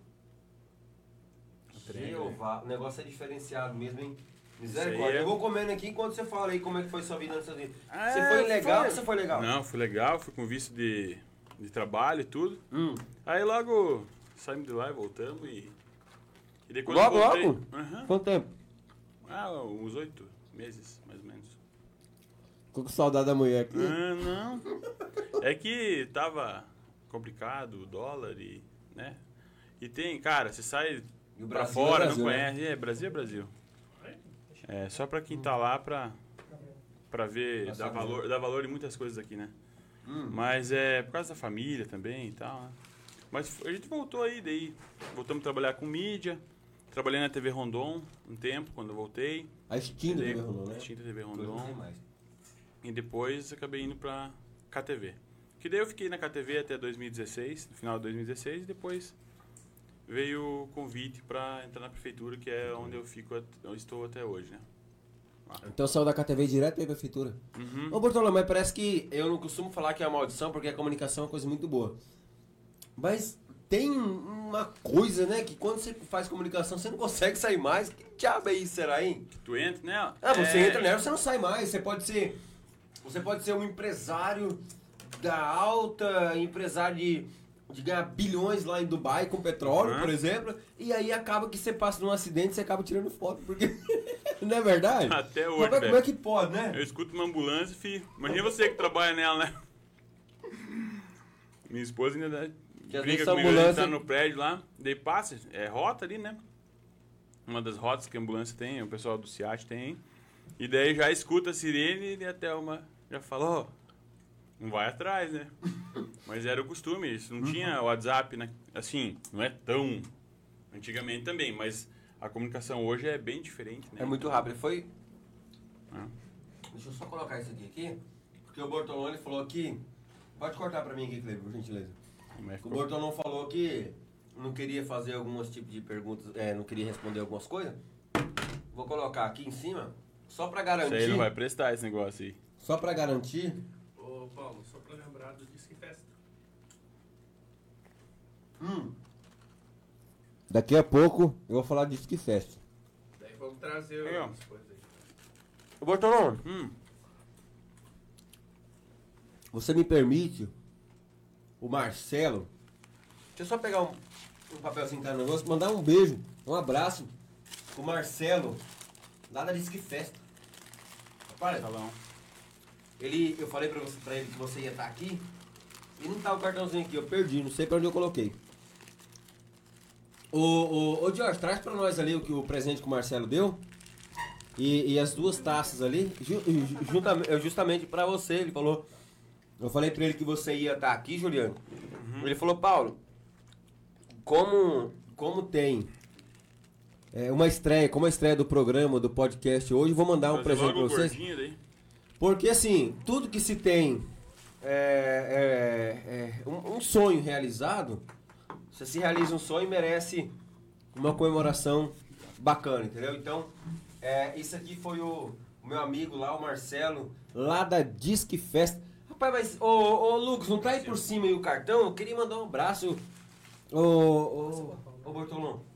Jeová, o negócio é diferenciado mesmo, hein? Misericórdia. é- Eu vou comendo aqui enquanto você fala aí como é que foi sua vida nos Estados Unidos. Ah, você foi legal foi. ou você foi legal? Não, fui legal, fui com visto de, de trabalho e tudo. Hum. Aí logo saímos de lá e voltamos e. e Logo, voltei, logo? Aham. Quanto tempo? Ah, uns oito meses. Tô com saudade da mulher aqui. Ah, não. É que tava complicado o dólar e. né? E tem, cara, você sai E pra é fora, Brasil, não né? conhece. É, Brasil é Brasil. É só pra quem tá lá pra, pra ver, dar saber. valor, dar valor em muitas coisas aqui, né? Hum. Mas é por causa da família também e tal, né? Mas a gente voltou aí, daí voltamos a trabalhar com mídia. Trabalhei na TV Rondon um tempo, quando eu voltei. A extinta TV Rondon, né? Extinta TV Rondon. E depois acabei indo pra KTV. Que daí eu fiquei na KTV até 2016, no final de 2016, e depois veio o convite pra entrar na prefeitura, que é onde eu fico, eu estou até hoje, né? Então saiu da KTV direto pra ir pra prefeitura. Uhum. Ô Bortolão, mas parece que eu não costumo falar que é uma maldição, porque a comunicação é uma coisa muito boa. Mas tem uma coisa, né? Que quando você faz comunicação, você não consegue sair mais. Que diabo é isso, será, hein? Tu entra nela? Ah, você É, entra nela, você não sai mais. Você pode ser. Você pode ser um empresário da alta, empresário de, de ganhar bilhões lá em Dubai com petróleo, Uhum. por exemplo. E aí acaba que você passa num acidente e você acaba tirando foto. Porque. não é verdade? Até Como hoje, é, como é que pode, né? Eu escuto uma ambulância, filho. Imagina você que trabalha nela, né? Minha esposa ainda dá- briga comigo, a gente ambulância- tá no prédio lá, daí passa, é rota ali, né? Uma das rotas que a ambulância tem, o pessoal do CIAT tem. E daí já escuta a sirene e até uma já falou, não vai atrás, né? Mas era o costume, isso não tinha WhatsApp, né? Assim, não é tão antigamente também, mas a comunicação hoje é bem diferente, né? É muito rápido. Foi. Ah. Deixa eu só colocar isso aqui, aqui. Porque o Bortolone falou que. Pode cortar pra mim aqui, Cleber, por gentileza. Mas O Bortolão falou que não queria fazer alguns tipos de perguntas, é, não queria responder algumas coisas. Vou colocar aqui em cima, só pra Isso aí garantir. não vai prestar esse negócio aí. Só pra garantir. Ô, Paulo, só pra lembrar do Disque Festa. Hum. Daqui a pouco eu vou falar disso que festa. Daí vamos trazer Aí, algumas coisas aí. Ô Bortolão, Hum, você me permite, o Marcelo, deixa eu só pegar um, um papelzinho que tá no negócio, mandar um beijo, um abraço pro Marcelo, lá da Disque Festa. Rapaz, salão. Ele, eu falei pra, você, pra ele que você ia estar aqui e não tá o cartãozinho aqui, eu perdi, não sei pra onde eu coloquei. Ô, ô, ô Jorge, traz pra nós ali o, que, o presente que o Marcelo deu. E, e as duas taças ali, ju, ju- juntamente, é justamente pra você, ele falou. Eu falei pra ele que você ia estar aqui, Juliano. Ele falou, Paulo, como, como tem é, uma estreia, como a estreia do programa, do podcast hoje, vou mandar um presente pra vocês. daí. Porque assim, tudo que se tem é, é, é um, um sonho realizado, você se realiza um sonho merece uma comemoração bacana, entendeu? Então, é, isso aqui foi o, o meu amigo lá, o Marcelo, lá da Disque Festa. Rapaz, mas, ô, ô Lucas, não tá aí por cima aí o cartão? Eu queria mandar um abraço. Ô, ô, ô Bortolão.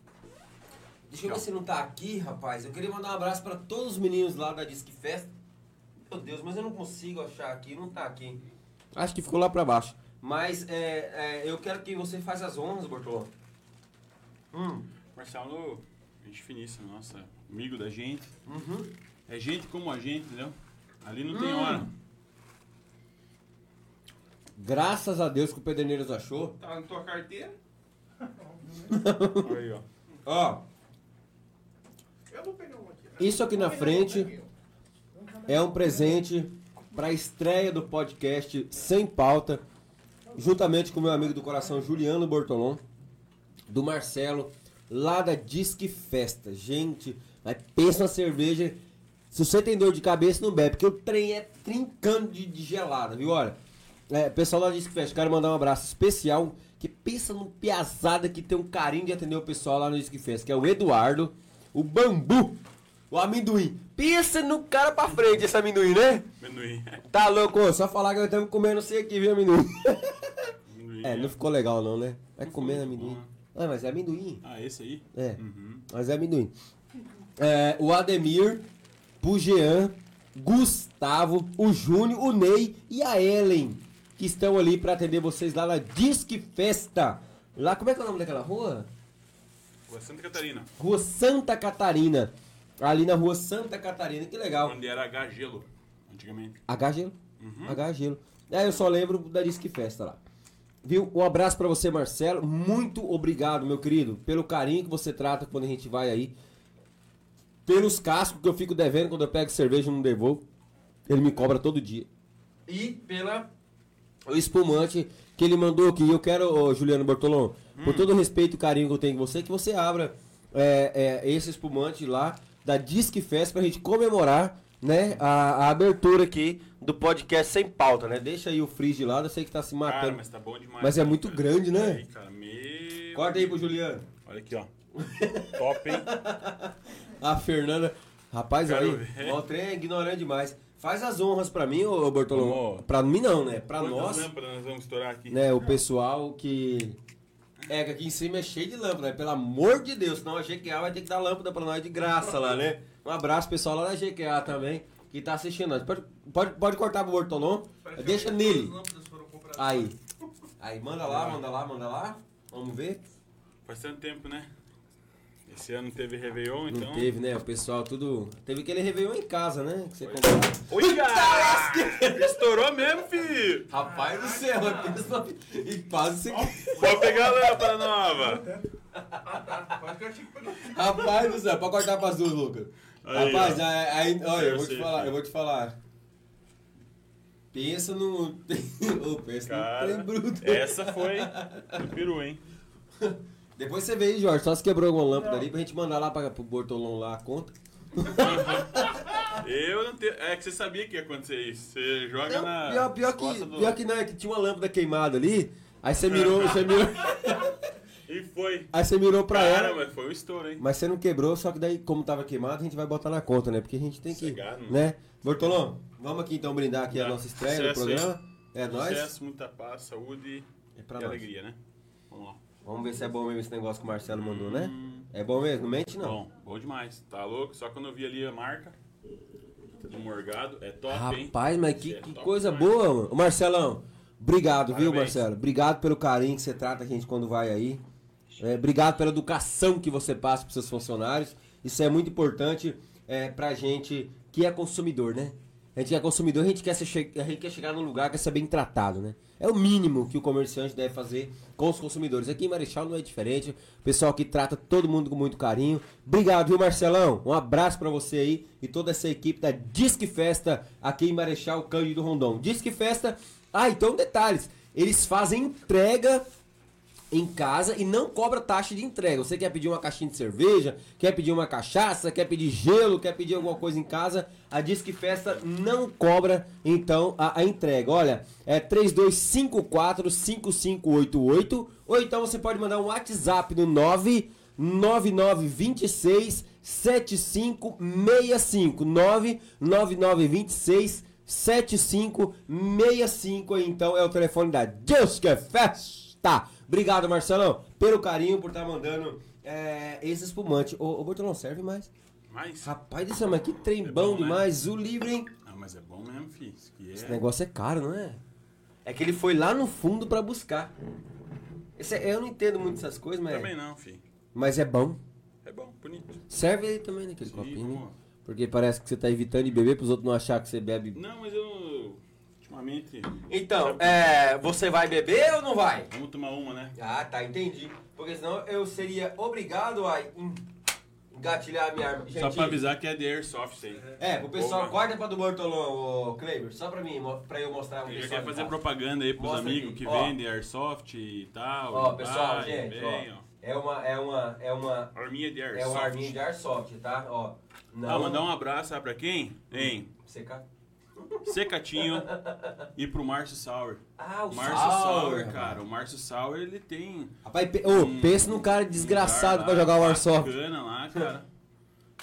Deixa eu ver se não tá aqui, rapaz. Eu queria mandar um abraço pra todos os meninos lá da Disque Festa. Meu Deus, mas eu não consigo achar aqui, não tá aqui. Acho que ficou lá pra baixo. Mas é, é, eu quero que você faça as honras, Bortolão. Hum, Marcelo, gente finíssima, nossa, amigo da gente. uhum. É gente como a gente, entendeu? Ali não tem Hum. hora. Graças a Deus que o Pederneiros achou. Tá na tua carteira? Aí, ó. Ó, Eu vou pegar um aqui. né? Isso aqui na frente é um presente pra estreia do podcast Sem Pauta, juntamente com meu amigo do coração Juliano Bortolom, do Marcelo, lá da Disque Festa. Gente, mas pensa na cerveja. Se você tem dor de cabeça, não bebe, porque o trem é trincando de, de gelada, viu? Olha, é, pessoal lá da Disque Festa, quero mandar um abraço especial, que pensa no piazada que tem um carinho de atender o pessoal lá no Disque Festa, que é o Eduardo, o Bambu, o amendoim. Pensa no cara pra frente esse amendoim, né? Amendoim. Tá louco, só falar que nós estamos comendo você aqui, viu, amendoim? Amendoim. É, não ficou legal não, né? Vai comendo amendoim. né? Ah, mas é amendoim. Ah, esse aí? É, Uhum. mas é amendoim. É, o Ademir, o Jean, Gustavo, o Júnior, o Ney e a Ellen, que estão ali pra atender vocês lá na Disque Festa. Lá, como é que é o nome daquela rua? Rua Santa Catarina. Rua Santa Catarina. Ali na rua Santa Catarina, que legal. Onde era H gelo, antigamente. H Gelo. Uhum. H Gelo. É, eu só lembro da Disque Festa lá. Viu? Um abraço pra você, Marcelo. Muito obrigado, meu querido, pelo carinho que você trata quando a gente vai aí. Pelos cascos que eu fico devendo quando eu pego cerveja e não devolvo. Ele me cobra todo dia. E pela o espumante que ele mandou aqui. Eu quero, ô, Juliano Bortolom, por todo o respeito e carinho que eu tenho com você, que você abra é, é, esse espumante lá da Disque Fest pra gente comemorar né, a, a abertura aqui do podcast sem pauta, né? Deixa aí o freeze de lado, eu sei que tá se Cara, matando. mas tá bom demais. Mas é cara. muito grande, né? Aí, cara, meu... Corta aí pro Juliano. Olha aqui, ó. Top, hein? A Fernanda. Rapaz, Quero aí, ver. o trem é ignorante demais. Faz as honras pra mim, ô Bortolom. Vamos. Pra mim não, né? Pra Quantas nós, lâmpadas nós vamos estourar aqui? né? O pessoal que É, que aqui em cima é cheio de lâmpada, né? pelo amor de Deus, senão a GQA vai ter que dar lâmpada pra nós de graça lá, né? Um abraço pessoal lá da GQA também, que tá assistindo nós. Pode, pode, pode cortar pro Bortolom, deixa nele. As lâmpadas foram compradas. Aí. Aí, manda lá, manda lá, manda lá. Vamos ver. Faz tanto tempo, né? Esse ano teve Réveillon, então. Não teve, né? O pessoal tudo. Teve aquele Réveillon em casa, né? Que você comprou. Olha! Estourou mesmo, filho! Rapaz do céu, e quase você. Pode pegar a lâmpada nova! Rapaz do céu, pode cortar pra azul, Lucas. Aí, Rapaz, ó. aí, olha, eu vou te falar, eu vou te falar. Pensa no. Ô, pensa Cara, no trem bruto. essa foi do peru, hein? Depois você vê aí, Jorge, só se quebrou alguma lâmpada ali pra gente mandar lá pra, pro Bortolão lá a conta. Eu não tenho. É que você sabia que ia acontecer isso. Você joga Não, na. pior, pior, que, do- pior que não, é que tinha uma lâmpada queimada ali. Aí você mirou, você mirou, E foi. aí você mirou pra Cara, ela. mas foi um estouro, hein? Mas você não quebrou, só que daí, como tava queimado, a gente vai botar na conta, né? Porque a gente tem que. Cegar, não. Né? Bortolão, vamos aqui então brindar aqui a nossa estreia do Sucesso aí. programa. É nóis. Sucesso, muita paz, saúde É pra e nós. alegria, né? Vamos lá. Vamos ver se é bom mesmo esse negócio que o Marcelo mandou, né? Hum, É bom mesmo? Não mente não. Bom, bom demais. Tá louco? Só quando eu vi ali a marca do Morgado, é top, hein? Rapaz, mas que, É que top coisa demais. boa, mano. Ô, Marcelão, obrigado, viu, Parabéns. Marcelo? Obrigado pelo carinho que você trata a gente quando vai aí. É, obrigado pela educação que você passa pros seus funcionários. Isso é muito importante é, pra gente que é consumidor, né? A gente que é consumidor, a gente, quer ser a gente quer chegar num lugar que é ser bem tratado, né? É o mínimo que o comerciante deve fazer com os consumidores. Aqui em Marechal não é diferente. O pessoal que trata todo mundo com muito carinho. Obrigado, viu, Marcelão? Um abraço pra você aí e toda essa equipe da Disque Festa aqui em Marechal Cândido Rondon. Disque Festa. Ah, então detalhes. Eles fazem entrega em casa e não cobra taxa de entrega. Você quer pedir uma caixinha de cerveja, quer pedir uma cachaça, quer pedir gelo, quer pedir alguma coisa em casa, a Disque Festa não cobra então a, a entrega. Olha, é 3254 5588 ou então você pode mandar um WhatsApp no 99926 7565 99926 7565 então é o telefone da Disque Festa. Obrigado, Marcelão, pelo carinho, por estar mandando é, esse espumante. Ô, ô Bortolão, serve mais? Mas. Rapaz do céu, mas que trem É bom, bom, né? demais. O livro, hein? Ah, mas é bom mesmo, filho. Aqui Esse é. negócio é caro, não é? É que ele foi lá no fundo pra buscar. Esse é- eu não entendo muito essas coisas, mas, Também não, filho. mas é bom. É bom, bonito. Serve aí também naquele Sim, copinho. né? vamos. Porque parece que você tá evitando de beber pros outros não achar que você bebe. Não, mas eu. Ultimamente. Então, é, você vai beber ou não vai? Vamos tomar uma, né? Ah, tá, entendi. Porque senão eu seria obrigado a en- engatilhar a minha arma. Só Gente, pra avisar que é de Airsoft isso aí. É, pro pessoal, Boa. corta pra do Bortolão, ô Kleber, só pra mim, pra eu mostrar o pessoal quero de fazer propaganda aí pros Mostra amigos aqui, que ó. vendem Airsoft e tal. Ó, e pessoal, vai, gente, vem, ó, ó. é uma, é uma, é uma, Arminha de é Airsoft. uma arminha de airsoft, tá? Ó, não... Ah, mandar um abraço, sabe pra quem? Hein? Seca... Secatinho e pro Márcio Sauer. Ah, o Márcio Sauer, Sauer, cara. O Márcio Sauer, ele tem. Rapaz, pe... ô, um- pensa num cara desgraçado um pra jogar o lá airsoft. bacana lá, cara.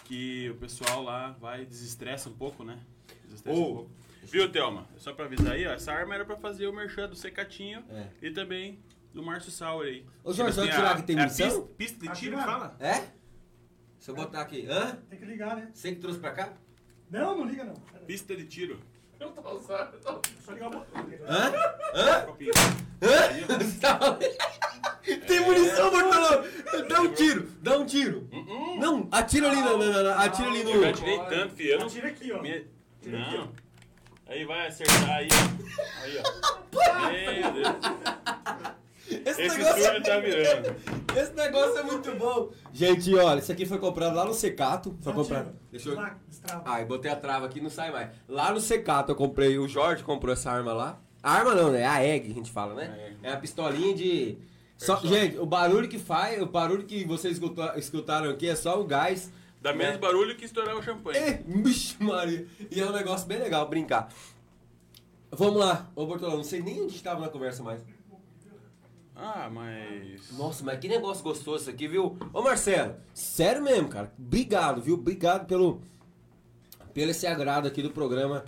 Que o pessoal lá vai desestressa um pouco, né? Desestressa Ô. um pouco. Viu, Thelma? Só pra avisar aí, ó. Essa arma era pra fazer o merchan do Secatinho É. e também do Márcio Sauer aí. Ô, Jorge, Tipo vai tirar que tem a missão? Pista, pista de tiro, Atirar. fala? É? Se eu botar aqui, hã? Tem que ligar, né? Você que trouxe pra cá? Não, não liga não. Pista de tiro. Eu tô usando. Só ligar o. Hã? Hã? Tá falando? Tem munição, Bortolão! Dá um tiro, dá um tiro. Não, atira ali, na, na- na- atira ali no... Eu já atirei tanto, filho. Eu não... Tira aqui, ó. Minha- Não. Aí vai acertar aí. Aí, ó. Meu Deus. Esse, Esse negócio, estúdio tá virando. esse negócio é muito bom. Gente, olha, isso aqui foi comprado lá no Secato. Foi comprado. Deixa eu... Lá, destrava. Ai, botei a trava aqui, não sai mais. Lá no Secato eu comprei, o Jorge comprou essa arma lá. A arma não, né? É a egg, a gente fala, né? É a pistolinha de. Só, gente, o barulho que faz, o barulho que vocês escuta- escutaram aqui é só o gás. Dá menos barulho que estourar o champanhe. É, bicho, Maria. E é um negócio bem legal brincar. Vamos lá, ô Bortolão, não sei nem onde estava na conversa mais. Ah, mas. Nossa, mas que negócio gostoso isso aqui, viu? Ô Marcelo, sério mesmo, cara. Obrigado, viu? Obrigado pelo, pelo esse agrado aqui do programa,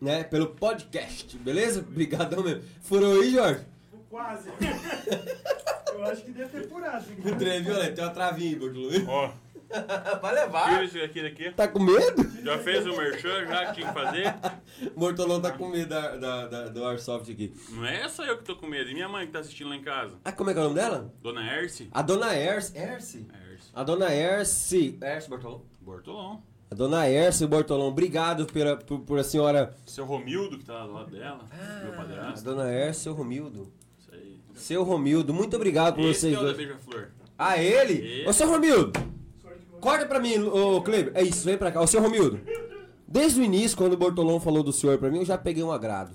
né? Pelo podcast, beleza? Obrigadão mesmo. Furou aí, Jorge? Quase. Eu acho que deve ter furado. hein? O trem violento, tem uma travinha aí, Bortolão. Ó, Vai levar. tira esse aqui daqui. Tá com medo? Já fez o merchan, já que tinha que fazer? Bortolão tá com medo da, da- da- do Airsoft aqui. Não é só eu que tô com medo, e minha mãe que tá assistindo lá em casa. Ah, como é que é o nome dela? Dona Erce. A dona Erce. Erce? Erce. A dona Erce. Erce Bortolão? Bortolão. A dona Erce Bortolão, obrigado pela, por, por a senhora. Seu Romildo que tá lá do lado dela. meu A padrasto. dona Erce, seu Romildo. Isso aí. Seu Romildo, muito obrigado por Esse vocês é o da. Beija-Flor. Ah, ele? Esse. Ô, seu Romildo, corta pra mim, ô Kleber. É isso, vem pra cá. Ô, seu Romildo, desde o início, quando o Bortolão falou do senhor pra mim, eu já peguei um agrado.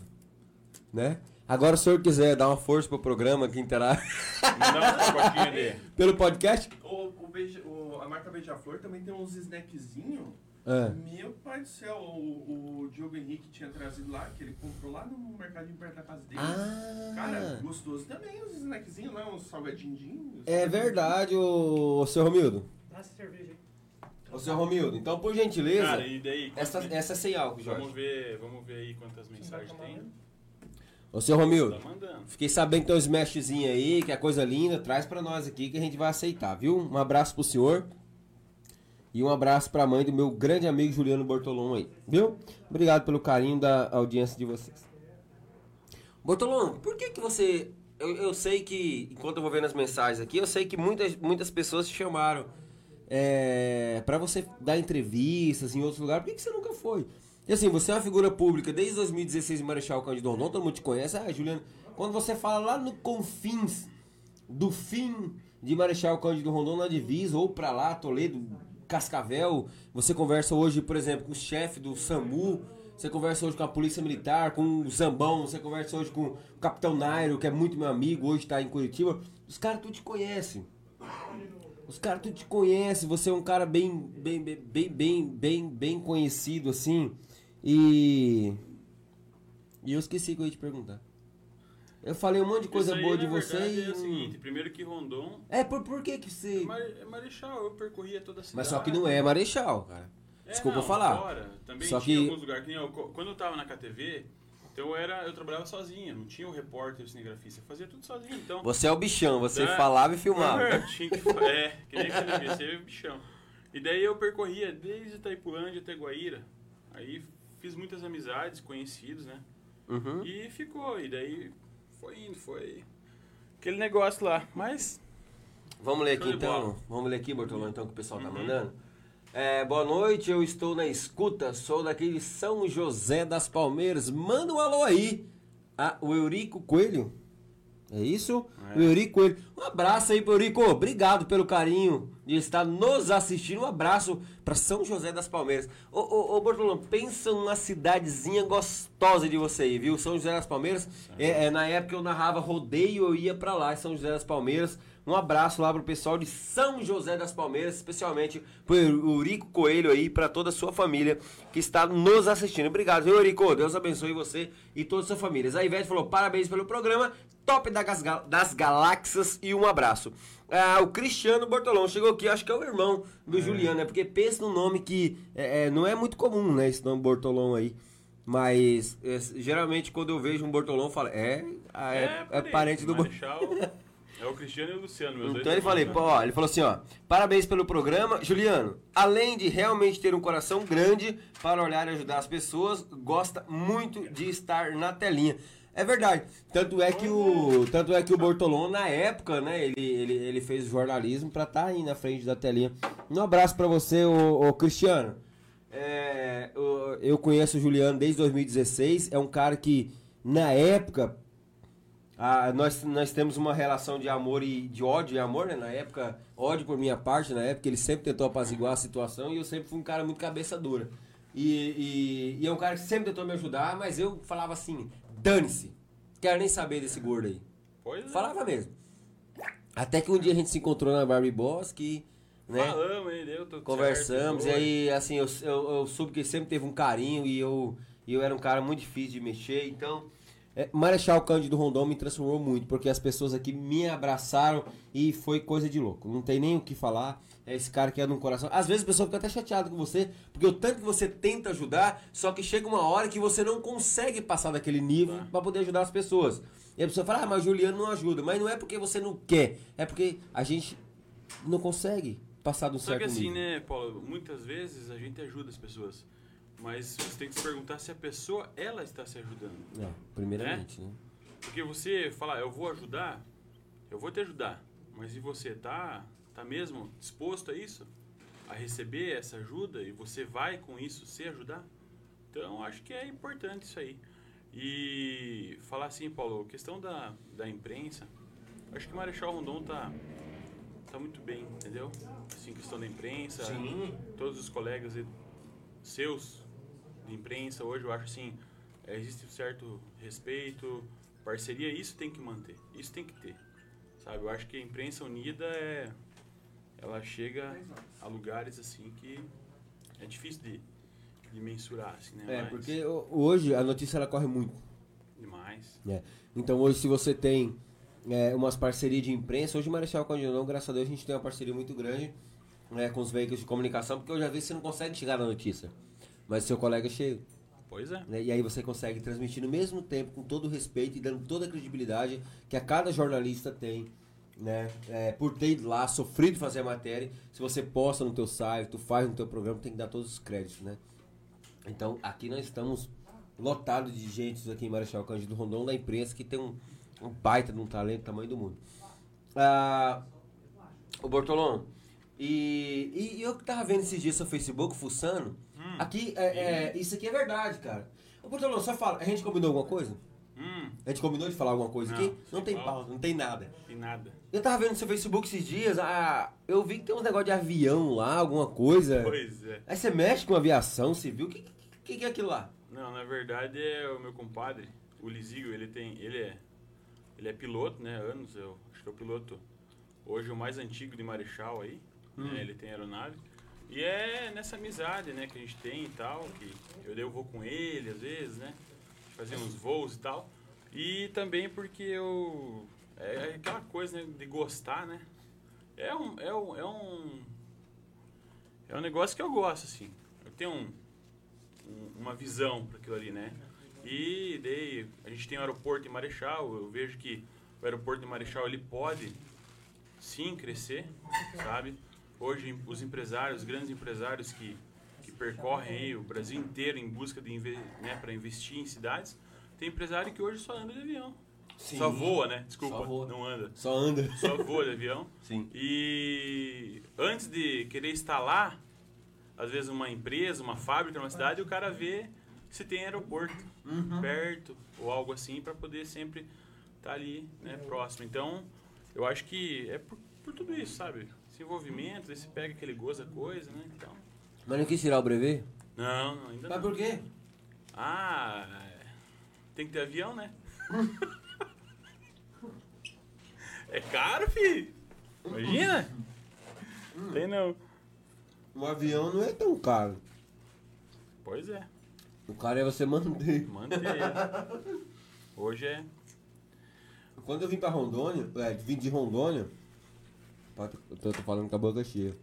Né? Agora, se o senhor quiser dar uma força pro programa que interage uns pacotinhos de... pelo podcast. O, o beija, o- a marca Beija-Flor também tem uns snackzinhos. É. Meu pai do céu, o, o Diogo Henrique tinha trazido lá, que ele comprou lá no mercadinho perto da casa dele. Ah. Cara, gostoso também, os snackzinhos lá, uns salgadinhos. É verdade, ô, ô seu Romildo. Dá essa cerveja aí. Ô, seu Romildo, então, por gentileza, Cara, e daí? essa, essa é sem álcool, Vamos Jorge. ver, vamos ver aí quantas mensagens tem. Ô, seu Romildo, Tá mandando. fiquei sabendo que tem um smashzinho aí, que é coisa linda, traz pra nós aqui que a gente vai aceitar, viu? Um abraço pro senhor. E um abraço pra mãe do meu grande amigo Juliano Bortolom aí, viu? Obrigado pelo carinho da audiência de vocês. Bortolom, por que que você... Eu, eu sei que, enquanto eu vou vendo as mensagens aqui, eu sei que muitas, muitas pessoas te chamaram é, para você dar entrevistas em outros lugares. Por que, que você nunca foi? E assim, você é uma figura pública desde 2016 em Marechal Cândido Rondon, todo mundo te conhece. Ah, Juliano, quando você fala lá no confins do fim de Marechal Cândido Rondon na divisa, ou pra lá, Toledo, Cascavel, você conversa hoje, por exemplo, com o chefe do SAMU, você conversa hoje com a Polícia Militar, com o Zambão, você conversa hoje com o Capitão Nairo, que é muito meu amigo, hoje tá em Curitiba. Os caras tudo te conhecem. Os caras tudo te conhecem, você é um cara bem, bem, bem, bem, bem, bem, conhecido, assim. E. E eu esqueci que eu ia te perguntar. Eu falei um monte de coisa aí, boa de você verdade, e. É o seguinte, primeiro que Rondon... É, por, por que que você. É é Marechal, eu percorria toda a cidade. Mas só que não é Marechal, cara. É, Desculpa não, falar. Fora, também Só tinha que- alguns lugares que eu, quando eu tava na KTV, eu era, eu trabalhava sozinho, não tinha o repórter, o cinegrafista, eu fazia tudo sozinho, então. Você é o bichão, você É. falava e filmava. É, tinha que, é, que nem você é bichão. E daí eu percorria desde Itaipulândia até Guaíra. Aí fiz muitas amizades, conhecidos, né? Uhum. E ficou, e daí foi indo, foi aquele negócio lá. Mas Vamos ler aqui então. Vamos ler aqui, Bortolão, então, que o pessoal tá Uhum. mandando. É, boa noite, eu estou na escuta, sou daqui de São José das Palmeiras. Manda um alô aí. Ah, o Eurico Coelho. É isso? É. O Eurico Coelho. Um abraço aí pro Eurico. Obrigado pelo carinho de estar nos assistindo. Um abraço para São José das Palmeiras. Ô, ô, ô Bortolão, pensa numa cidadezinha gostosa de você aí, viu? São José das Palmeiras. É, é, na época eu narrava rodeio, eu ia pra lá, São José das Palmeiras. Um abraço lá pro pessoal de São José das Palmeiras, especialmente pro Eurico Coelho aí, pra toda a sua família que está nos assistindo. Obrigado, viu, Eurico? Deus abençoe você e toda a sua família. A Ivete falou: parabéns pelo programa, top das galáxias e um abraço. Ah, o Cristiano Bortolão chegou aqui, acho que é o irmão do Juliano, né? Porque pensa num nome que é, é, não é muito comum, né? Esse nome Bortolão aí. Mas é, geralmente quando eu vejo um Bortolão, eu falo: é, ah, é, é aí, parente do Bortolão. É o Cristiano e o Luciano, meus dois Então ele, falei, né? pô, ó, ele falou assim, ó, parabéns pelo programa. Juliano, além de realmente ter um coração grande para olhar e ajudar as pessoas, gosta muito de estar na telinha. É verdade. Tanto é que o, tanto é que o Bortolão, na época, né, ele, ele, ele fez jornalismo pra estar aí na frente da telinha. Um abraço pra você, ô, ô Cristiano. É, eu conheço o Juliano desde 2016. É um cara que, na época, ah, nós, nós temos uma relação de amor e de ódio e amor, né? Na época, ódio por minha parte, na época ele sempre tentou apaziguar a situação e eu sempre fui um cara muito cabeça dura. E, e, e é um cara que sempre tentou me ajudar, mas eu falava assim, dane-se, quero nem saber desse gordo aí. Pois é. Falava mesmo. Até que um dia a gente se encontrou na Barbie Boss, que, né? Falamos, hein? Deu tudo Conversamos, e certo, aí, assim, eu, eu, eu soube que ele sempre teve um carinho e eu, e eu era um cara muito difícil de mexer, então É, Marechal Cândido Rondon me transformou muito, porque as pessoas aqui me abraçaram e foi coisa de louco. Não tem nem o que falar. É esse cara que é no coração. Às vezes a pessoa fica até chateada com você, porque o tanto que você tenta ajudar, só que chega uma hora que você não consegue passar daquele nível Tá. para poder ajudar as pessoas. E a pessoa fala, ah, mas Juliano não ajuda. Mas não é porque você não quer, é porque a gente não consegue passar de um Só que certo assim, nível. né, Paulo, muitas vezes a gente ajuda as pessoas. Mas você tem que se perguntar se a pessoa, ela está se ajudando. É, primeiramente, né? Porque você falar, eu vou ajudar, eu vou te ajudar. Mas e você tá, tá mesmo disposto a isso? A receber essa ajuda e você vai com isso se ajudar? Então acho que é importante isso aí. E falar assim, Paulo, questão da, da imprensa, acho que o Marechal Rondon tá, tá muito bem, entendeu? Assim, questão da imprensa, todos os colegas e- seus de imprensa hoje, eu acho assim, é, existe um certo respeito, parceria, isso tem que manter, isso tem que ter, sabe? Eu acho que a imprensa unida é, ela chega a lugares assim que é difícil de, de mensurar, assim, né? É, Mas porque ho- hoje a notícia ela corre muito. demais. né? Então hoje se você tem é, umas parcerias de imprensa, hoje o Marechal Cândido, graças a Deus, a gente tem uma parceria muito grande né, com os veículos de comunicação, porque eu já vi que você não consegue chegar na notícia. Mas seu colega chega. Pois é. né? E aí você consegue transmitir no mesmo tempo, com todo o respeito e dando toda a credibilidade que a cada jornalista tem. Né? É, por ter ido lá, sofrido fazer a matéria, se você posta no teu site, tu faz no teu programa, tem que dar todos os créditos, né? Então, aqui nós estamos lotados de gente aqui em Marechal Cândido Rondon, da imprensa, que tem um, um baita de um talento tamanho do mundo. Ah, o Bortolão, e, e eu que tava vendo esses dias seu Facebook, fuçando. Aqui, é, é, isso aqui é verdade, cara. Ô Bortolão, só fala, a gente combinou alguma coisa? Hum, A gente combinou de falar alguma coisa Não, aqui? Não tem pauta, não tem nada. tem nada. Eu tava vendo no seu Facebook esses dias, ah, eu vi que tem uns negócio de avião lá, alguma coisa. Pois é. Aí você mexe com aviação civil, o que, que, que é aquilo lá? Não, na verdade é o meu compadre, o Lizígio, ele tem, ele é, ele é piloto, né, anos, eu acho que é o piloto hoje o mais antigo de Marechal aí, né, ele tem aeronave. E é nessa amizade, né, que a gente tem e tal, que eu o voo com ele às vezes, né, fazia uns voos e tal. E também porque eu, é aquela coisa, né, de gostar, né, é um, é um, é um, é um negócio que eu gosto, assim. Eu tenho um, um- uma visão para aquilo ali, né? E daí a gente tem o aeroporto em Marechal, eu vejo que o aeroporto de Marechal ele pode sim crescer, sabe? Hoje os empresários, os grandes empresários que, que percorrem aí o Brasil inteiro em busca de né, para investir em cidades, tem empresário que hoje só anda de avião. Só voa, né? Desculpa, voa. não anda. Só anda. Só voa de avião. Sim. E antes de querer instalar, às vezes, uma empresa, uma fábrica numa cidade, o cara vê se tem aeroporto perto ou algo assim para poder sempre estar ali né, próximo. Então, eu acho que é por, por tudo isso, sabe? Esse envolvimento, esse pega aquele goza coisa, né? Então, Mas não quis tirar o brevet? não, não, ainda Mas não. por quê? Ah, tem que ter avião, né? é caro, fi. Imagina? Tem não. Um avião não é tão caro. Pois é. O cara é você manter. Manter. Hoje é. Quando eu vim pra Rondônia, é, vim de Rondônia, Eu tô, tô falando com a boca cheia.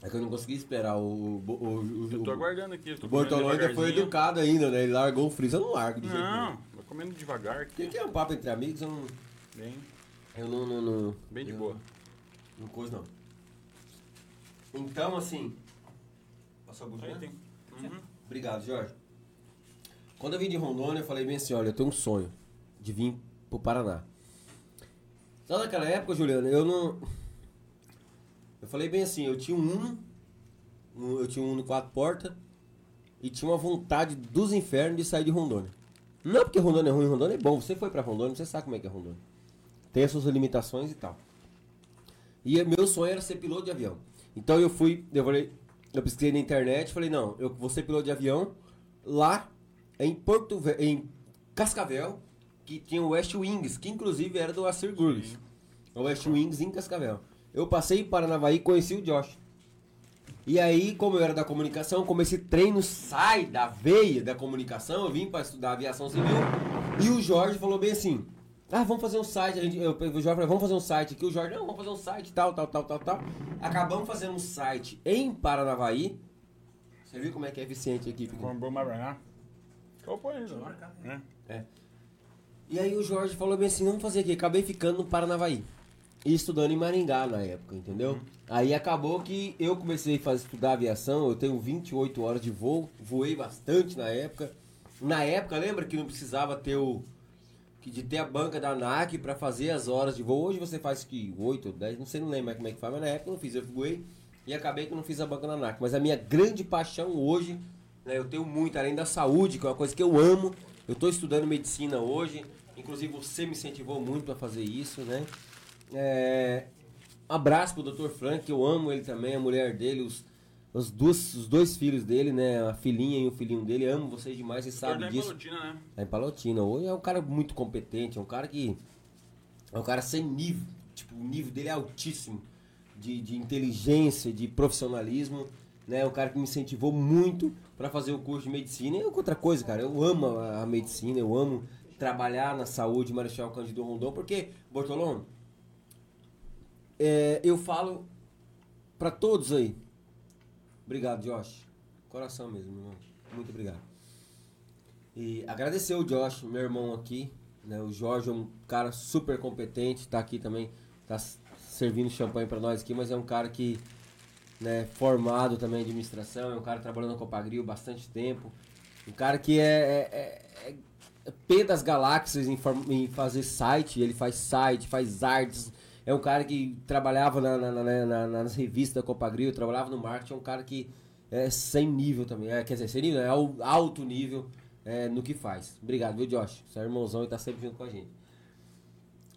É que eu não consegui esperar o. o, o, o, Eu tô o- aguardando aqui. o Bortolão ainda foi educado ainda, né? Ele largou o freezer, eu não largo de jeito nenhum. Não, tô comendo devagar Porque aqui. aqui é um papo entre amigos, eu não. Bem, Eu não. não, não bem de eu- boa. Não coisa não. Então, assim. Passou a bujinha? Aí tem. Uhum. Obrigado, Jorge. Quando eu vim de Rondônia, eu falei bem assim, olha, eu tenho um sonho de vir pro Paraná. Só naquela época, Juliano, eu não... Eu falei bem assim, eu tinha um Uno, eu tinha um Uno quatro portas, e tinha uma vontade dos infernos de sair de Rondônia. Não é porque Rondônia é ruim, Rondônia é bom. Você foi pra Rondônia, você sabe como é que é Rondônia. Tem as suas limitações e tal. E meu sonho era ser piloto de avião. Então eu fui, eu falei, eu pesquisei na internet, falei, não, eu vou ser piloto de avião lá em Porto em Cascavel, que tinha o West Wings, que inclusive era do Acir Gurgis. O West Wings em Cascavel. Eu passei em Paranavaí e conheci o Josh. E aí, como eu era da comunicação, como esse treino sai da veia da comunicação, eu vim para estudar aviação civil. E o Jorge falou bem assim: ah, vamos fazer um site. A gente, eu, o Jorge falou, vamos fazer um site aqui. O Jorge, não, vamos fazer um site, tal, tal, tal, tal, tal. Acabamos fazendo um site em Paranavaí. Você viu como é que é eficiente a equipe? Com bom marcar. Qual foi isso? É. E aí o Jorge falou bem assim, vamos fazer aqui. Acabei ficando no Paranavaí. E estudando em Maringá na época, entendeu? Aí acabou que eu comecei a fazer, estudar aviação, eu tenho 28 horas de voo, voei bastante na época. Na época, lembra que não precisava ter o. que de ter a banca da ANAC para fazer as horas de voo. Hoje você faz que 8 ou 10, não sei, não lembro mais como é que faz, mas na época eu não fiz, eu voei e acabei que eu não fiz a banca da ANAC. Mas a minha grande paixão hoje, né, eu tenho muito, além da saúde, que é uma coisa que eu amo. Eu estou estudando medicina hoje, inclusive você me incentivou muito para fazer isso, né? É, abraço pro Dr. Frank, eu amo ele também, a mulher dele, os, os, dois, os dois filhos dele, né? A filhinha e o filhinho dele. Amo vocês demais, vocês sabem disso. Palotina, né? É em Palotina. Hoje é um cara muito competente, é um cara que. É um cara sem nível. Tipo, o nível dele é altíssimo. De, de inteligência, de profissionalismo. Né? É um cara que me incentivou muito para fazer o curso de medicina. E outra coisa, cara, eu amo a, a medicina, eu amo trabalhar na saúde Marechal Cândido Rondon, porque, Bortolão, é, eu falo para todos aí. Obrigado, Josh. Coração mesmo, irmão. Muito obrigado. E agradecer o Josh, meu irmão aqui. Né? O Jorge é um cara super competente, tá aqui também, tá servindo champanhe para nós aqui, mas é um cara que né, formado também em administração, é um cara trabalhando na Copagril bastante tempo. Um cara que é, é, é- é P das galáxias em, em fazer site, ele faz site, faz artes. É um cara que trabalhava na- na- na- na- nas revistas da Copagril, trabalhava no marketing, é um cara que é sem nível também. É, quer dizer, sem nível, é al- alto nível é, no que faz. Obrigado, viu, Josh? Você é irmãozão e tá sempre junto com a gente.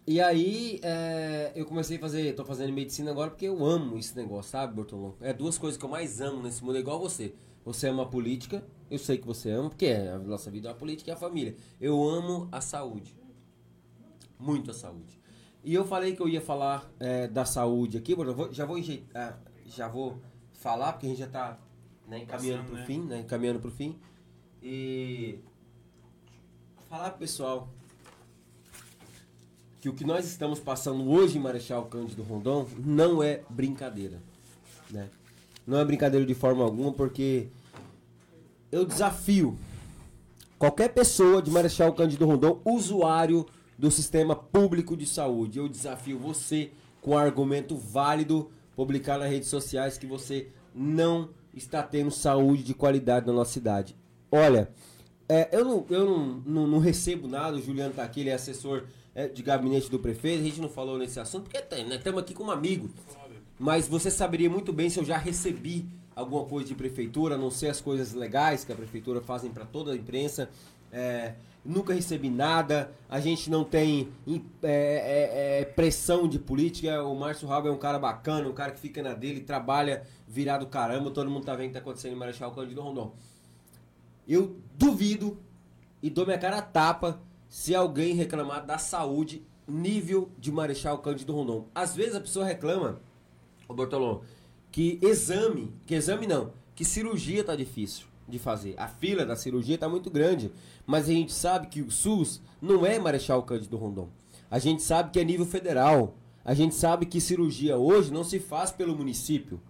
E aí, é, eu comecei a fazer, tô fazendo medicina agora porque eu amo esse negócio, sabe, Bortolão? É duas coisas que eu mais amo nesse mundo, é igual você. Você ama política, eu sei que você ama, porque a nossa vida é a política e a família. Eu amo a saúde. Muito a saúde. E eu falei que eu ia falar é, da saúde aqui, vou- já vou enjeitar, já vou falar, porque a gente já tá né, encaminhando Passando, pro né? fim, né? Encaminhando pro fim. E falar pro pessoal que o que nós estamos passando hoje em Marechal Cândido Rondon não é brincadeira, né? Não é brincadeira de forma alguma, porque eu desafio qualquer pessoa de Marechal Cândido Rondon, usuário do sistema público de saúde, eu desafio você com argumento válido publicar nas redes sociais que você não está tendo saúde de qualidade na nossa cidade. Olha, é, eu, não, eu não, não, não recebo nada, o Juliano tá aqui, ele é assessor é, de gabinete do prefeito, a gente não falou nesse assunto, porque tem, né? Estamos aqui com um amigo. Mas você saberia muito bem se eu já recebi alguma coisa de prefeitura, a não ser as coisas legais que a prefeitura fazem para toda a imprensa. É, nunca recebi nada, a gente não tem é, é, é, pressão de política. O Márcio Rabo é um cara bacana, um cara que fica na dele, trabalha virado caramba, todo mundo tá vendo o que tá acontecendo em Marechal Cândido Rondon. Eu duvido e dou minha cara a tapa se alguém reclamar da saúde nível de Marechal Cândido Rondon. Às vezes a pessoa reclama, ô Bortolão, que exame, que exame não, que cirurgia tá difícil de fazer. A fila da cirurgia tá muito grande, mas a gente sabe que o SUS não é Marechal Cândido Rondon. A gente sabe que é nível federal. A gente sabe que cirurgia hoje não se faz pelo município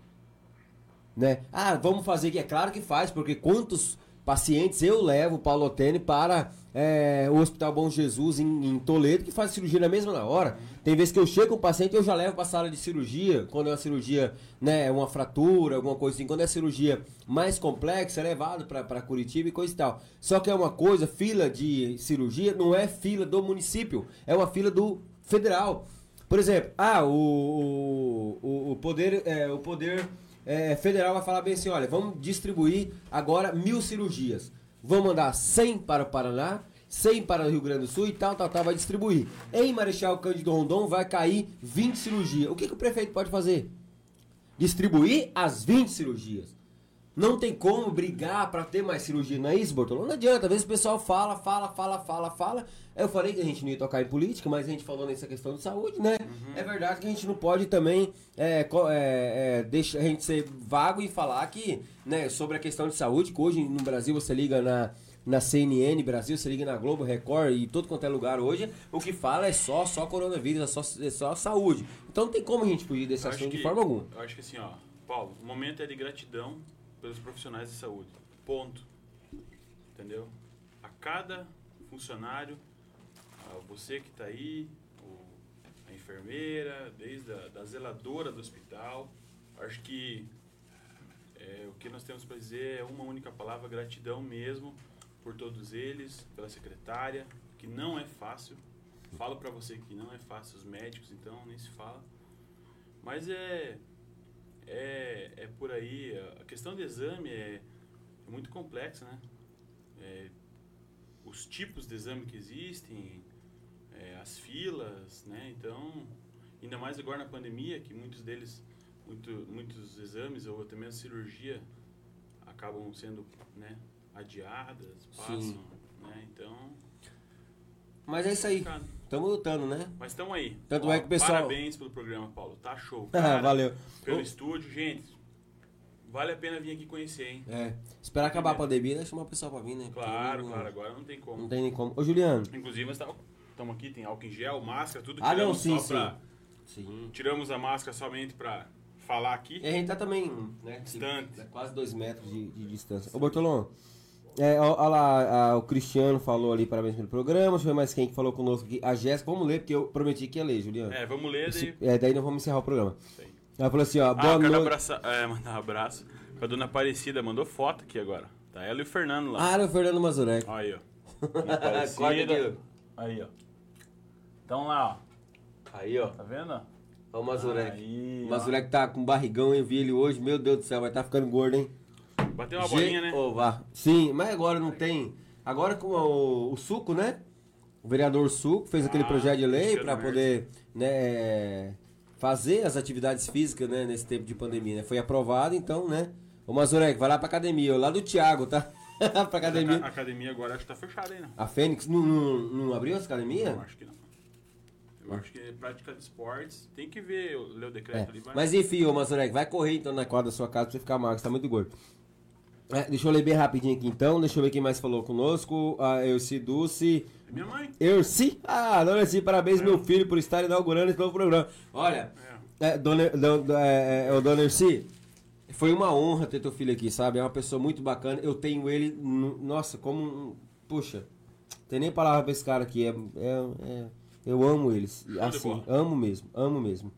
né? Ah, vamos fazer que é claro que faz, porque quantos pacientes eu levo Paulo Otene para é, o Hospital Bom Jesus em, em Toledo que faz cirurgia na mesma hora. Tem vezes que eu chego com o paciente eu já levo para a sala de cirurgia, quando é uma cirurgia, né, uma fratura, alguma coisa assim, quando é cirurgia mais complexa, é levado para Curitiba e coisa e tal. Só que é uma coisa, fila de cirurgia não é fila do município, é uma fila do federal. Por exemplo, ah, o, o, o poder, é, o poder é, federal vai falar bem assim, olha, vamos distribuir agora mil cirurgias. Vamos mandar 100 para o Paraná, 100 para o Rio Grande do Sul e tal, tal, tal, vai distribuir. Em Marechal Cândido Rondon vai cair 20 cirurgias. O que, que o prefeito pode fazer? Distribuir as 20 cirurgias. Não tem como brigar pra ter mais cirurgia, não é isso, Bortolão? Não adianta, às vezes o pessoal fala, fala, fala, fala, fala. Eu falei que a gente não ia tocar em política, mas a gente falou nessa questão de saúde, né? É verdade que a gente não pode também é, é, é, deixar a gente ser vago e falar que, né, sobre a questão de saúde, que hoje no Brasil você liga na, na CNN Brasil, você liga na Globo, Record e todo quanto é lugar hoje, o que fala é só, só coronavírus, é só, é só saúde. Então não tem como a gente fugir desse Eu assunto de que- forma alguma. Eu acho que assim, ó, Paulo, o momento é de gratidão pelos profissionais de saúde. Ponto. Entendeu? A cada funcionário, a você que está aí, a enfermeira, desde a da zeladora do hospital, acho que é, o que nós temos para dizer é uma única palavra, gratidão mesmo por todos eles, pela secretária, que não é fácil. Falo para você que não é fácil, os médicos então nem se fala. Mas é, é, é por aí. A questão do exame é, é muito complexa, né? É, os tipos de exame que existem, é, as filas, né? Então, ainda mais agora na pandemia, que muitos deles, muito, muitos exames ou até mesmo cirurgia acabam sendo né, adiadas, passam, Sim. né? Então, Mas é isso aí, estamos lutando, né? Mas estamos aí. Tanto é que o pessoal- Parabéns pelo programa, Paulo. Tá show. Ah, cara. valeu. Pelo Ô, estúdio, gente. Vale a pena vir aqui conhecer, hein? É, esperar acabar a pandemia, chamar o pessoal pra vir, né? Claro, Porque claro. Agora não tem como. Não tem nem como. Ô, Juliano. Inclusive, nós estamos aqui, tem álcool em gel, máscara, tudo. Ah, não, tiramos sim, só pra- Sim. Tiramos a máscara somente pra falar aqui. E a gente tá também, né? Distante. é Quase dois metros de, de distância. Ô, Bortolão, é, ó, ó lá, a- o Cristiano falou ali, parabéns pelo programa. Deixa eu ver mais quem que falou conosco aqui. A Jéssica, vamos ler, porque eu prometi que ia ler, Juliano. É, vamos ler daí. Esse- é, daí nós vamos encerrar o programa. Aí. Ela falou assim, ó, Ah, boa noite. abraçar, é, mandar um abraço pra dona Aparecida. Mandou foto aqui agora. Tá ela e o Fernando lá. Ah, era o Fernando Mazurek. Aí, ó. Aparecida. Aí, ó. Então lá, ó. Aí, ó. Tá vendo? Ó o Mazurek. Aí, O ó. Mazurek tá com barrigão, eu vi ele hoje. Meu Deus do céu, vai tá ficando gordo, hein? Bateu uma bolinha, né? Sim, mas agora não tem. Agora com o, o Suco, né? O vereador Suco fez aquele Ah, projeto de lei para poder né, fazer as atividades físicas né, nesse tempo de pandemia. Né? Foi aprovado, então, né? Ô Mazurek, vai lá pra academia, lá do Thiago, tá? pra A academia. academia agora acho que tá fechada aí, não. A Fênix não, não, não abriu essa academia? Eu acho que não. Eu acho que prática de esportes. Tem que ver, ler o É, decreto ali. Mas... Mas enfim, ô Mazurek, vai correr então na quadra da sua casa pra você ficar magro, você tá muito gordo. É, deixa eu ler bem rapidinho aqui então, deixa eu ver quem mais falou conosco. A Elci Dulce. Minha mãe. Erci? Ah, dona Erci, parabéns, meu filho, por estar inaugurando esse novo programa. Olha, É. é, dona, do- é, é, ô, dona Erci, foi uma honra ter teu filho aqui, sabe? É uma pessoa muito bacana. Eu tenho ele, no- nossa, como um. Puxa, tem nem palavra pra esse cara aqui. É, é- é- eu amo eles. Assim, amo mesmo, amo mesmo.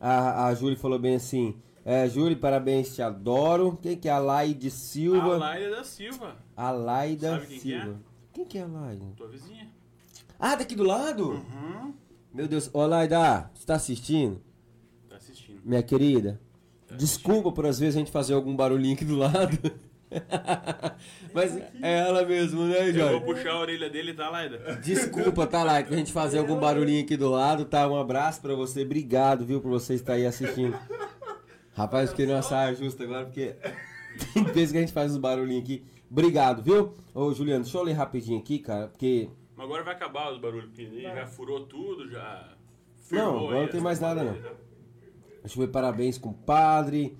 A, a Júlia falou bem assim. É, Júlia, parabéns, te adoro. Quem que é a Laide A Silva? Laila da Silva, A Laida Sabe quem que Silva. Quem que é a Laida? tua vizinha. Ah, daqui do lado? Uhum. Meu Deus, ô Laida, você tá assistindo? Tá assistindo. Minha querida, desculpa por às vezes a gente fazer algum barulhinho aqui do lado. Mas é ela mesmo, né, Eu vou Jorge? puxar a orelha dele, tá, Laida? Desculpa, tá lá, que a gente fazer algum barulhinho aqui do lado, tá? Um abraço pra você, obrigado, viu, por você estar aí assistindo. Rapaz, eu fiquei numa saia justa agora, porque tem vezes que a gente faz uns barulhinhos aqui. Obrigado, viu? Ô, Juliano, deixa eu ler rapidinho aqui, cara, porque... Mas agora vai acabar os barulhos, porque ele já furou tudo, já. Não, agora não tem mais nada, não. né? Deixa eu ver, parabéns, compadre.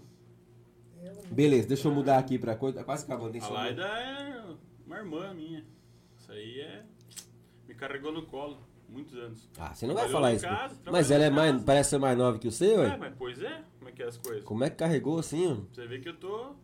Beleza, deixa eu mudar aqui pra coisa. Tá quase acabando, tem A Laida é uma irmã minha. Isso aí é. Me carregou no colo, muitos anos. Ah, você não vai Trabalhou falar isso. casa, mas ela é mais, parece ser mais nova que o seu, É, ué? mas pois é, é que é as coisas? Como é que carregou assim, ó? Você vê que eu tô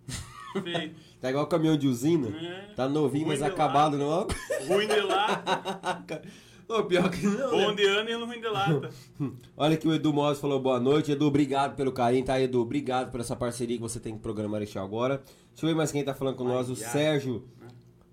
feio. Tá igual caminhão de usina. É. Tá novinho, Ruim mas acabado, não? lata, Ruim de lata. Ô, pior que não, Bom né? de ano e ruim de lata. Olha que o Edu Mose falou boa noite. Edu, obrigado pelo carinho, tá, Edu? Obrigado por essa parceria que você tem com o programa Marechal agora. Deixa eu ver mais quem tá falando com nós. O Ai, ai. Sérgio.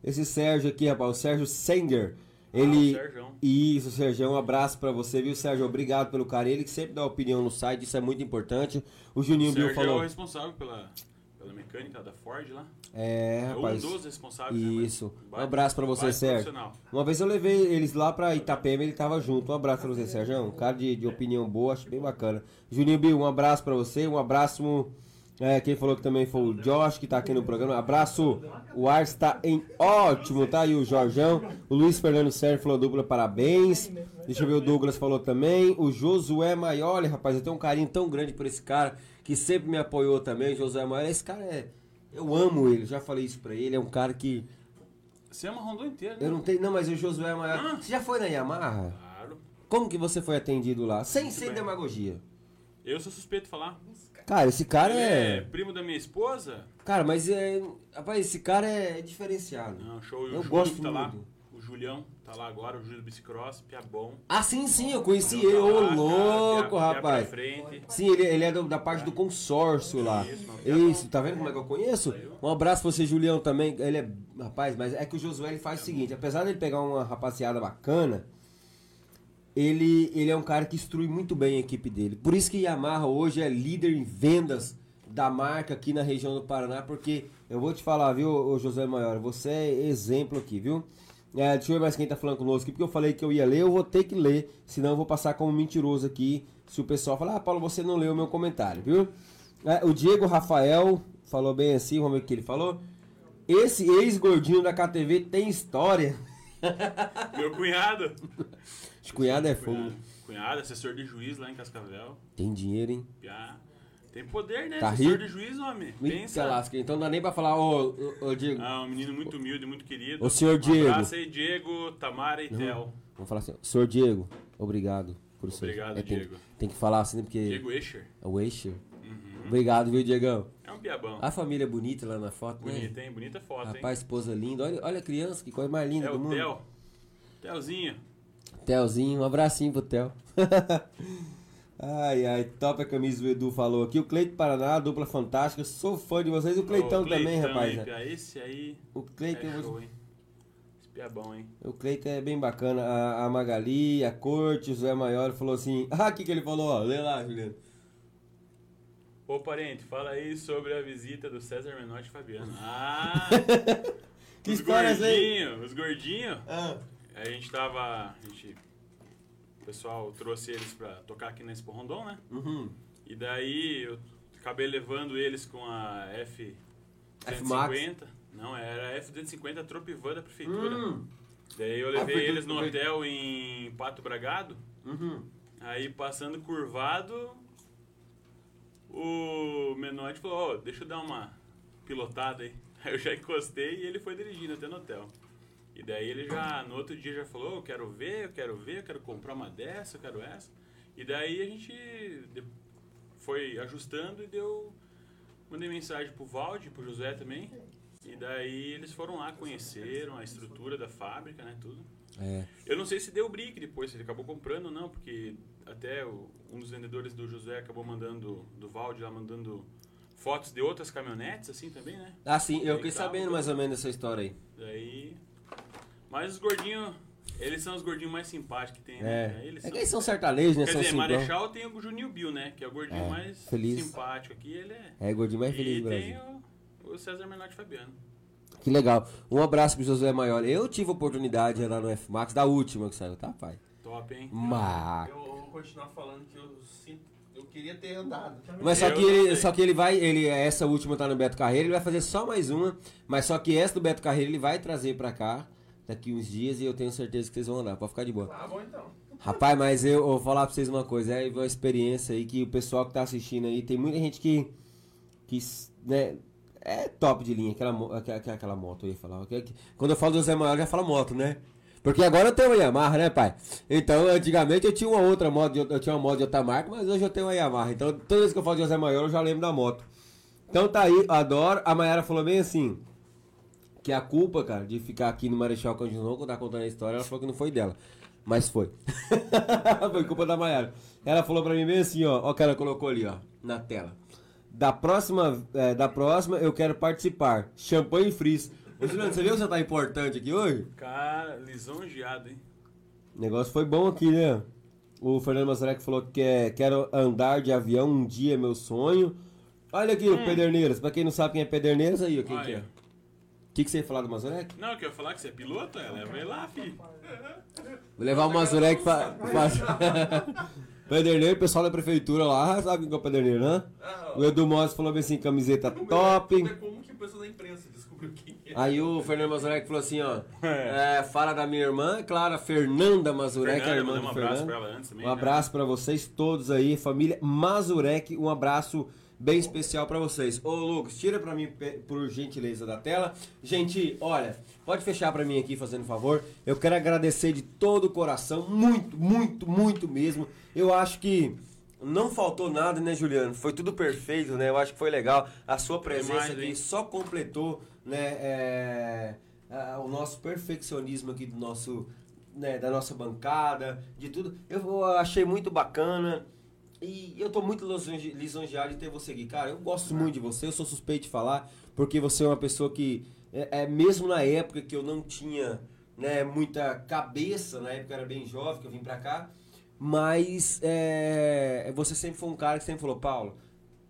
Esse Sérgio aqui, rapaz, o Sérgio Sender. Ele. Ah, o Sérgio. Isso, Sérgio, um abraço pra você, viu, Sérgio? Obrigado pelo carinho. Ele que sempre dá opinião no site, isso é muito importante. O Juninho Bill Sérgio é o falou. responsável pela, pela mecânica da Ford lá. É, É rapaz. um dos responsáveis. né, Isso. Um baita- abraço pra você, Sérgio. Uma vez eu levei eles lá pra Itapema, ele tava junto. Um abraço pra você, Sérgio. Um cara de, de opinião boa, acho bem bacana. Juninho Bill, um abraço pra você, um abraço É, quem falou que também foi o Josh, que tá aqui no programa. Abraço. O ar está em ótimo, tá? E o Jorjão. O Luiz Fernando Sérgio falou dupla, parabéns. Deixa eu ver, o Douglas falou também. O Josué Maioli, rapaz, eu tenho um carinho tão grande por esse cara, que sempre me apoiou também. Josué Maioli, esse cara é. Eu amo ele, já falei isso pra ele. É um cara que. Você ama Rondon inteiro, né? Eu não tenho. Não, mas o Josué Maioli. Ah. Você já foi na Yamaha? Claro. Como que você foi atendido lá? Sem, Muito bem. demagogia. Eu sou suspeito de falar. Cara, esse cara é. é primo da minha esposa? Cara, mas é. Rapaz, esse cara é diferenciado. Não, show. Eu o gosto tá lá. O Julião tá lá agora, o Júlio do Bicicross, Pia bom. Ah, sim, sim, eu conheci ele. tá Ô, cara, louco, rapaz. Sim, ele, ele é do- da parte do consórcio lá. Isso. Isso, tá vendo como é que eu conheço? Um abraço pra você, Julião, também. Ele é. Rapaz, mas é que o Josué ele faz o seguinte: apesar dele pegar uma rapaziada bacana, ele, ele é um cara que instrui muito bem a equipe dele. Por isso que Yamaha hoje é líder em vendas da marca aqui na região do Paraná, porque eu vou te falar, viu, José Maior, você é exemplo aqui, viu? É, deixa eu ver mais quem tá falando conosco aqui, porque eu falei que eu ia ler, eu vou ter que ler, senão eu vou passar como mentiroso aqui, se o pessoal falar, ah, Paulo, você não leu o meu comentário, viu? É, o Diego Rafael falou bem assim, vamos ver o que ele falou. Esse ex-gordinho da KTV tem história. Meu cunhado. Esse cunhado é fogo. Cunhado. Cunhado, assessor de juiz lá em Cascavel. Tem dinheiro, hein? Pia. Tem poder, né? Tá assessor rico? de juiz, homem. Eita Pensa. lasca, então não dá nem pra falar, ô, ô, ô, Diego. Ah, um menino muito humilde, muito querido. Ô, senhor Um Diego. abraço aí, Diego, Tamara e Tel. Vamos falar assim, senhor Diego, obrigado por isso. Obrigado, É, tem, Diego. Tem que falar assim, né, porque Diego Escher. é o Eixo. Uhum. Obrigado, viu, Diegão? É um piabão. A família é bonita lá na foto, Bonita, né? hein? Bonita foto, Rapaz, esposa linda. Olha, olha a criança, que coisa mais linda É do o mundo. Tel. Telzinho. Telzinho, um abracinho pro Tel. ai, ai, top a camisa do Edu falou aqui. O Cleito Paraná, dupla fantástica. Sou fã de vocês. O Cleitão Ô, também, Cleitão, rapaz. né? Esse aí O Cleito, é show, hein? Esse piabão, hein? o Cleito é bem bacana. A, a Magali, a Corte, o Zé Maior falou assim. Ah, o que, que ele falou? Ó, lê lá, Juliano. Ô, parente, fala aí sobre a visita do César Menotti e Fabiano. Ah! Que os história é essa aí? gordinhos, os gordinhos. Ah, A gente tava. A gente, o pessoal trouxe eles pra tocar aqui na Expo Rondon, né? uhum. E daí eu acabei levando eles com a F. F-Max? 150. Não, era a F250 Tropivan da prefeitura. Hum, Daí eu Ah, levei foi eles no hotel em Pato Bragado. uhum. Aí passando curvado, o Menotti falou, ó, deixa eu dar uma pilotada aí. Aí eu já encostei e ele foi dirigindo até no hotel. E daí ele já, no outro dia já falou, eu quero ver, eu quero ver, eu quero comprar uma dessa, eu quero essa. E daí a gente foi ajustando e deu. Mandei mensagem pro Valde, pro José também. E daí eles foram lá, conheceram a estrutura da fábrica, né, tudo. É. Eu não sei se deu brick depois, se ele acabou comprando ou não, porque até o- um dos vendedores do José acabou mandando, do Valde lá, mandando fotos de outras caminhonetes, assim também, né? Ah, sim, eu fiquei sabendo mais ou menos dessa história aí. Daí. Mas os gordinhos, eles são os gordinhos mais simpáticos que tem, né? É. Eles É são- que eles são sertanejos, né? Quer são dizer, simplão. Marechal tem o Juninho Bill, né? Que é o gordinho É, mais feliz. simpático aqui, ele é. É, o gordinho mais feliz e do tem Brasil. o, o César Menotti Fabiano. Que legal. Um abraço pro José Maior. Eu tive a oportunidade de andar no F-Max, da última que saiu, tá, pai? Top, hein? Mas... Eu vou continuar falando que eu sinto. Eu queria ter andado. Mas só Eu que, ele, só que ele vai, ele, essa última tá no Beto Carreiro, ele vai fazer só mais uma, mas só que essa do Beto Carreiro ele vai trazer pra cá daqui uns dias e eu tenho certeza que vocês vão andar, pode ficar de boa. Tá bom então. Rapaz, mas eu, eu vou falar pra vocês uma coisa, é uma experiência aí que o pessoal que tá assistindo aí, tem muita gente que, que né, é top de linha, aquela, aquela, aquela moto eu ia falar. Quando eu falo do Zé Maior, já falo moto, né? Porque agora eu tenho uma Yamaha, né, pai? Então, antigamente eu tinha uma outra moto, eu tinha uma moto de outra marca, mas hoje eu tenho uma Yamaha. Então, toda vez que eu falo de José Maior, eu já lembro da moto. Então tá aí, adoro. A Mayara falou bem assim, que a culpa, cara, de ficar aqui no Marechal Cândido Rondon, quando tá contando a história, ela falou que não foi dela. Mas foi. foi culpa da Mayara. Ela falou pra mim bem assim, ó. Ó o que ela colocou ali, ó, na tela. Da próxima, é, da próxima eu quero participar. Champanhe frizz. Ô, Juliano, você viu que você tá importante aqui hoje? Cara, lisonjeado, hein? O negócio foi bom aqui, né? O Fernando Mazarek falou que quer, quero andar de avião um dia, é meu sonho. Olha aqui o Pederneiras. Pra quem não sabe quem é Pederneiras, aí, ó, quem que é? Que, que você ia falar do Mazarek? Não, eu quero falar que você é piloto, é, leva ele lá, filho. Vou levar o Mazurek pra. pra... Pederneiro, o pessoal da prefeitura lá, sabe quem é o Pederneiro, né? Ah, O Edu Mossi falou bem assim, camiseta top. Como, como que o pessoal da imprensa descobriu quem é? Aí o Fernando Mazurek falou assim, ó, é, fala da minha irmã, claro, a Fernanda Mazurek, a Fernanda, irmã mandei do um abraço Fernando. pra ela antes também. Um né? abraço pra vocês todos aí, família Mazurek, um abraço bem especial pra vocês. Ô Lucas, tira pra mim por gentileza da tela. Gente, olha, pode fechar pra mim aqui fazendo favor. Eu quero agradecer de todo o coração, muito, muito, muito mesmo. Eu acho que não faltou nada, né, Juliano? Foi tudo perfeito, né? Eu acho que foi legal. A sua presença aqui hein? só completou, né, é, a- o nosso perfeccionismo aqui do nosso, né, da nossa bancada, de tudo. Eu achei muito bacana. E eu tô muito lisonje- lisonjeado de ter você aqui. Cara, eu gosto muito de você, eu sou suspeito de falar, porque você é uma pessoa que, é, é, mesmo na época que eu não tinha né, muita cabeça, na época eu era bem jovem, que eu vim pra cá, mas é, você sempre foi um cara que sempre falou, Paulo,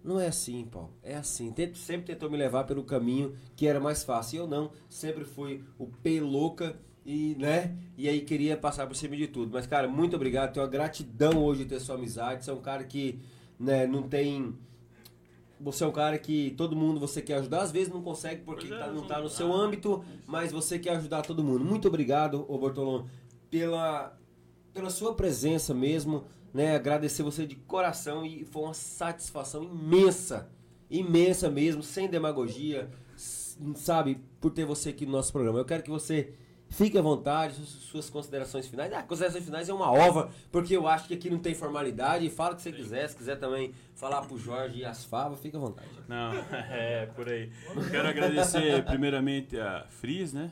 não é assim, Paulo, é assim. Tento- sempre tentou me levar pelo caminho que era mais fácil. Eu não, sempre fui o P louca e, né? E aí queria passar por cima de tudo. Mas, cara, muito obrigado. Tenho uma gratidão hoje de ter sua amizade. Você é um cara que, né, não tem. Você é um cara que todo mundo você quer ajudar, às vezes não consegue porque é, tá- não não- tá no seu âmbito, mas você quer ajudar todo mundo. Muito obrigado, ô Bortolão, pela, pela sua presença mesmo, né? Agradecer você de coração e foi uma satisfação imensa, imensa mesmo, sem demagogia, sabe, por ter você aqui no nosso programa. Eu quero que você fique à vontade, suas, considerações finais. Ah, considerações finais é uma ova, porque eu acho que aqui não tem formalidade. Fala o que você quiser, se quiser também falar pro Jorge e as favas, fica à vontade. Não, é, por aí. Quero agradecer primeiramente a Frizz, né?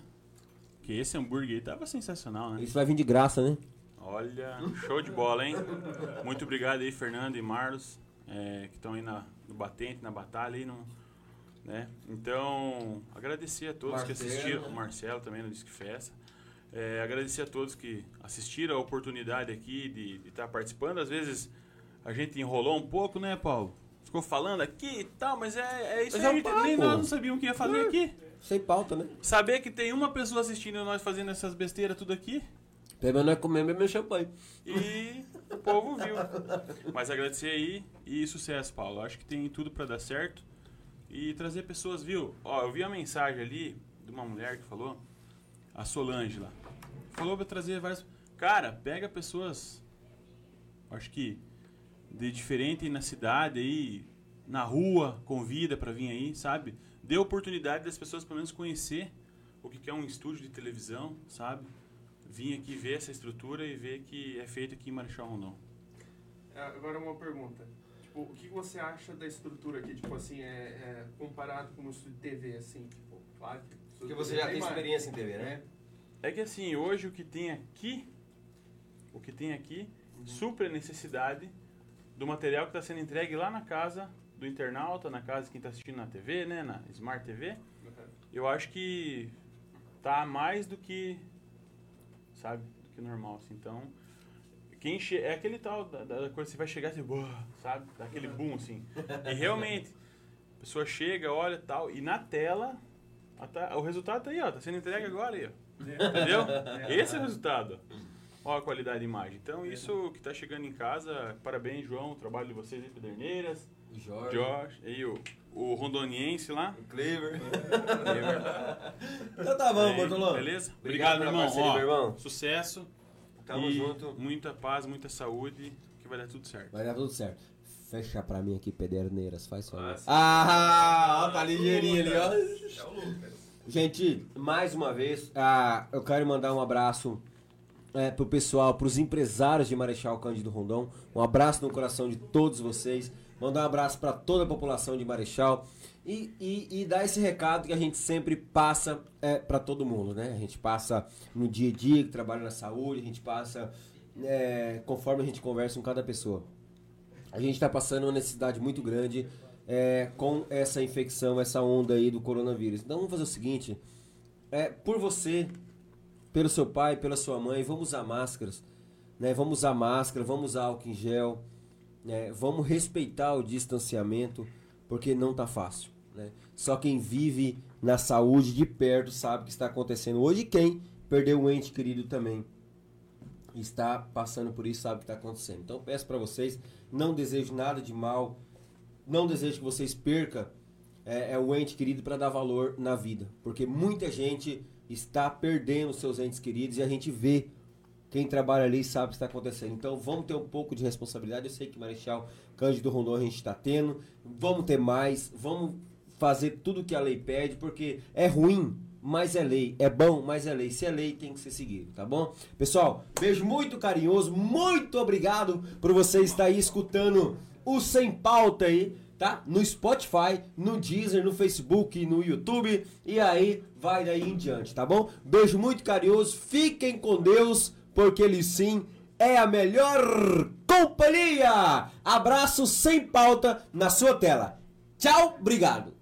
Que esse hambúrguer aí tava sensacional, né? Isso vai vir de graça, né? Olha, show de bola, hein? Muito obrigado aí, Fernando e Marlos, é, que estão aí na, no batente, na batalha aí, no, né? Então, agradecer a todos que Marcelo, assistiram, né? o Marcelo também no Disque Festa. É, agradecer a todos que assistiram a oportunidade aqui de estar participando. Às vezes a gente enrolou um pouco, né, Paulo? Ficou falando aqui e tal, mas é, é isso Mas aí, é um gente nem papo. nós não sabíamos o que ia fazer aqui. Sem pauta, né? Saber que tem uma pessoa assistindo nós fazendo essas besteiras tudo aqui, Pelo menos é meu champanhe. e o povo viu. Mas agradecer aí e sucesso, Paulo. Acho que tem tudo pra dar certo. E trazer pessoas, viu? Ó, eu vi uma mensagem ali de uma mulher que falou, a Solange lá. Falou pra trazer várias. Cara, pega pessoas. Acho que de diferente na cidade aí, na rua, convida pra vir aí, sabe? Dê oportunidade das pessoas pelo menos conhecer o que que é um estúdio de televisão, sabe? Vim aqui ver essa estrutura e ver que é feito aqui em Marechal Rondon. É, Agora uma pergunta. Tipo, o que você acha da estrutura aqui? Tipo assim, é, é, comparado com o estúdio de TV, assim, tipo, claro que. o estúdio de TV mais. em TV, né? É que assim, hoje o que tem aqui, o que tem aqui, supre a necessidade do material que está sendo entregue lá na casa do internauta, na casa de quem está assistindo na TV, né, na Smart TV. Eu acho que tá mais do que, sabe, do que normal, assim. Então, quem che é aquele tal da, da coisa que você vai chegar assim, sabe, dá aquele boom assim. E realmente, a pessoa chega, olha, tal, e na tela o resultado tá aí, ó, tá sendo entregue agora aí, ó. Entendeu? Esse é o resultado. Olha a qualidade da imagem. Então, isso que tá chegando em casa, parabéns, João, o trabalho de vocês aí, Pederneiras, Jorge, Josh, aí o, o rondoniense lá. Cleaver. Clever. Então tá bom, Bortolão. Beleza? Obrigado Obrigado, meu irmão. Ó, meu irmão. Sucesso. Tamo e junto. Muita paz, muita saúde, que vai dar tudo certo. Vai dar tudo certo. Fecha pra mim aqui, Pederneiras, faz favor. Ah. Ah, ó, tá ligeirinho ali, ó. É o Lucas. Gente, mais uma vez, ah, eu quero mandar um abraço é, pro pessoal, pros empresários de Marechal Cândido Rondon. Um abraço no coração de todos vocês. Mandar um abraço para toda a população de Marechal. E, e, e dar esse recado que a gente sempre passa é, para todo mundo, né? A gente passa no dia a dia, que trabalha na saúde, a gente passa é, conforme a gente conversa com cada pessoa. A gente está passando uma necessidade muito grande é, com essa infecção, essa onda aí do coronavírus. Então vamos fazer o seguinte: é, por você, pelo seu pai, pela sua mãe, vamos usar máscaras, né? Vamos usar máscara, vamos usar álcool em gel, né? Vamos respeitar o distanciamento, porque não tá fácil, né? Só quem vive na saúde de perto sabe o que está acontecendo hoje. Quem perdeu um ente querido também está passando por isso, sabe o que está acontecendo. Então peço para vocês, não desejo nada de mal, não desejo que vocês percam é, é o ente querido para dar valor na vida, porque muita gente está perdendo seus entes queridos e a gente vê quem trabalha ali sabe o que está acontecendo. Então vamos ter um pouco de responsabilidade. Eu sei que Marechal Cândido Rondon a gente está tendo. Vamos ter mais. Vamos fazer tudo que a lei pede, porque é ruim, mas é lei. É bom, mas é lei. Se é lei, tem que ser seguido, tá bom? Pessoal, beijo muito carinhoso. Muito obrigado por você estar aí escutando o Sem Pauta aí tá? No Spotify, no Deezer, no Facebook, no YouTube e aí vai daí em diante, tá bom? Beijo muito carinhoso, fiquem com Deus porque ele sim é a melhor companhia. Abraço sem pauta na sua tela. Tchau, obrigado.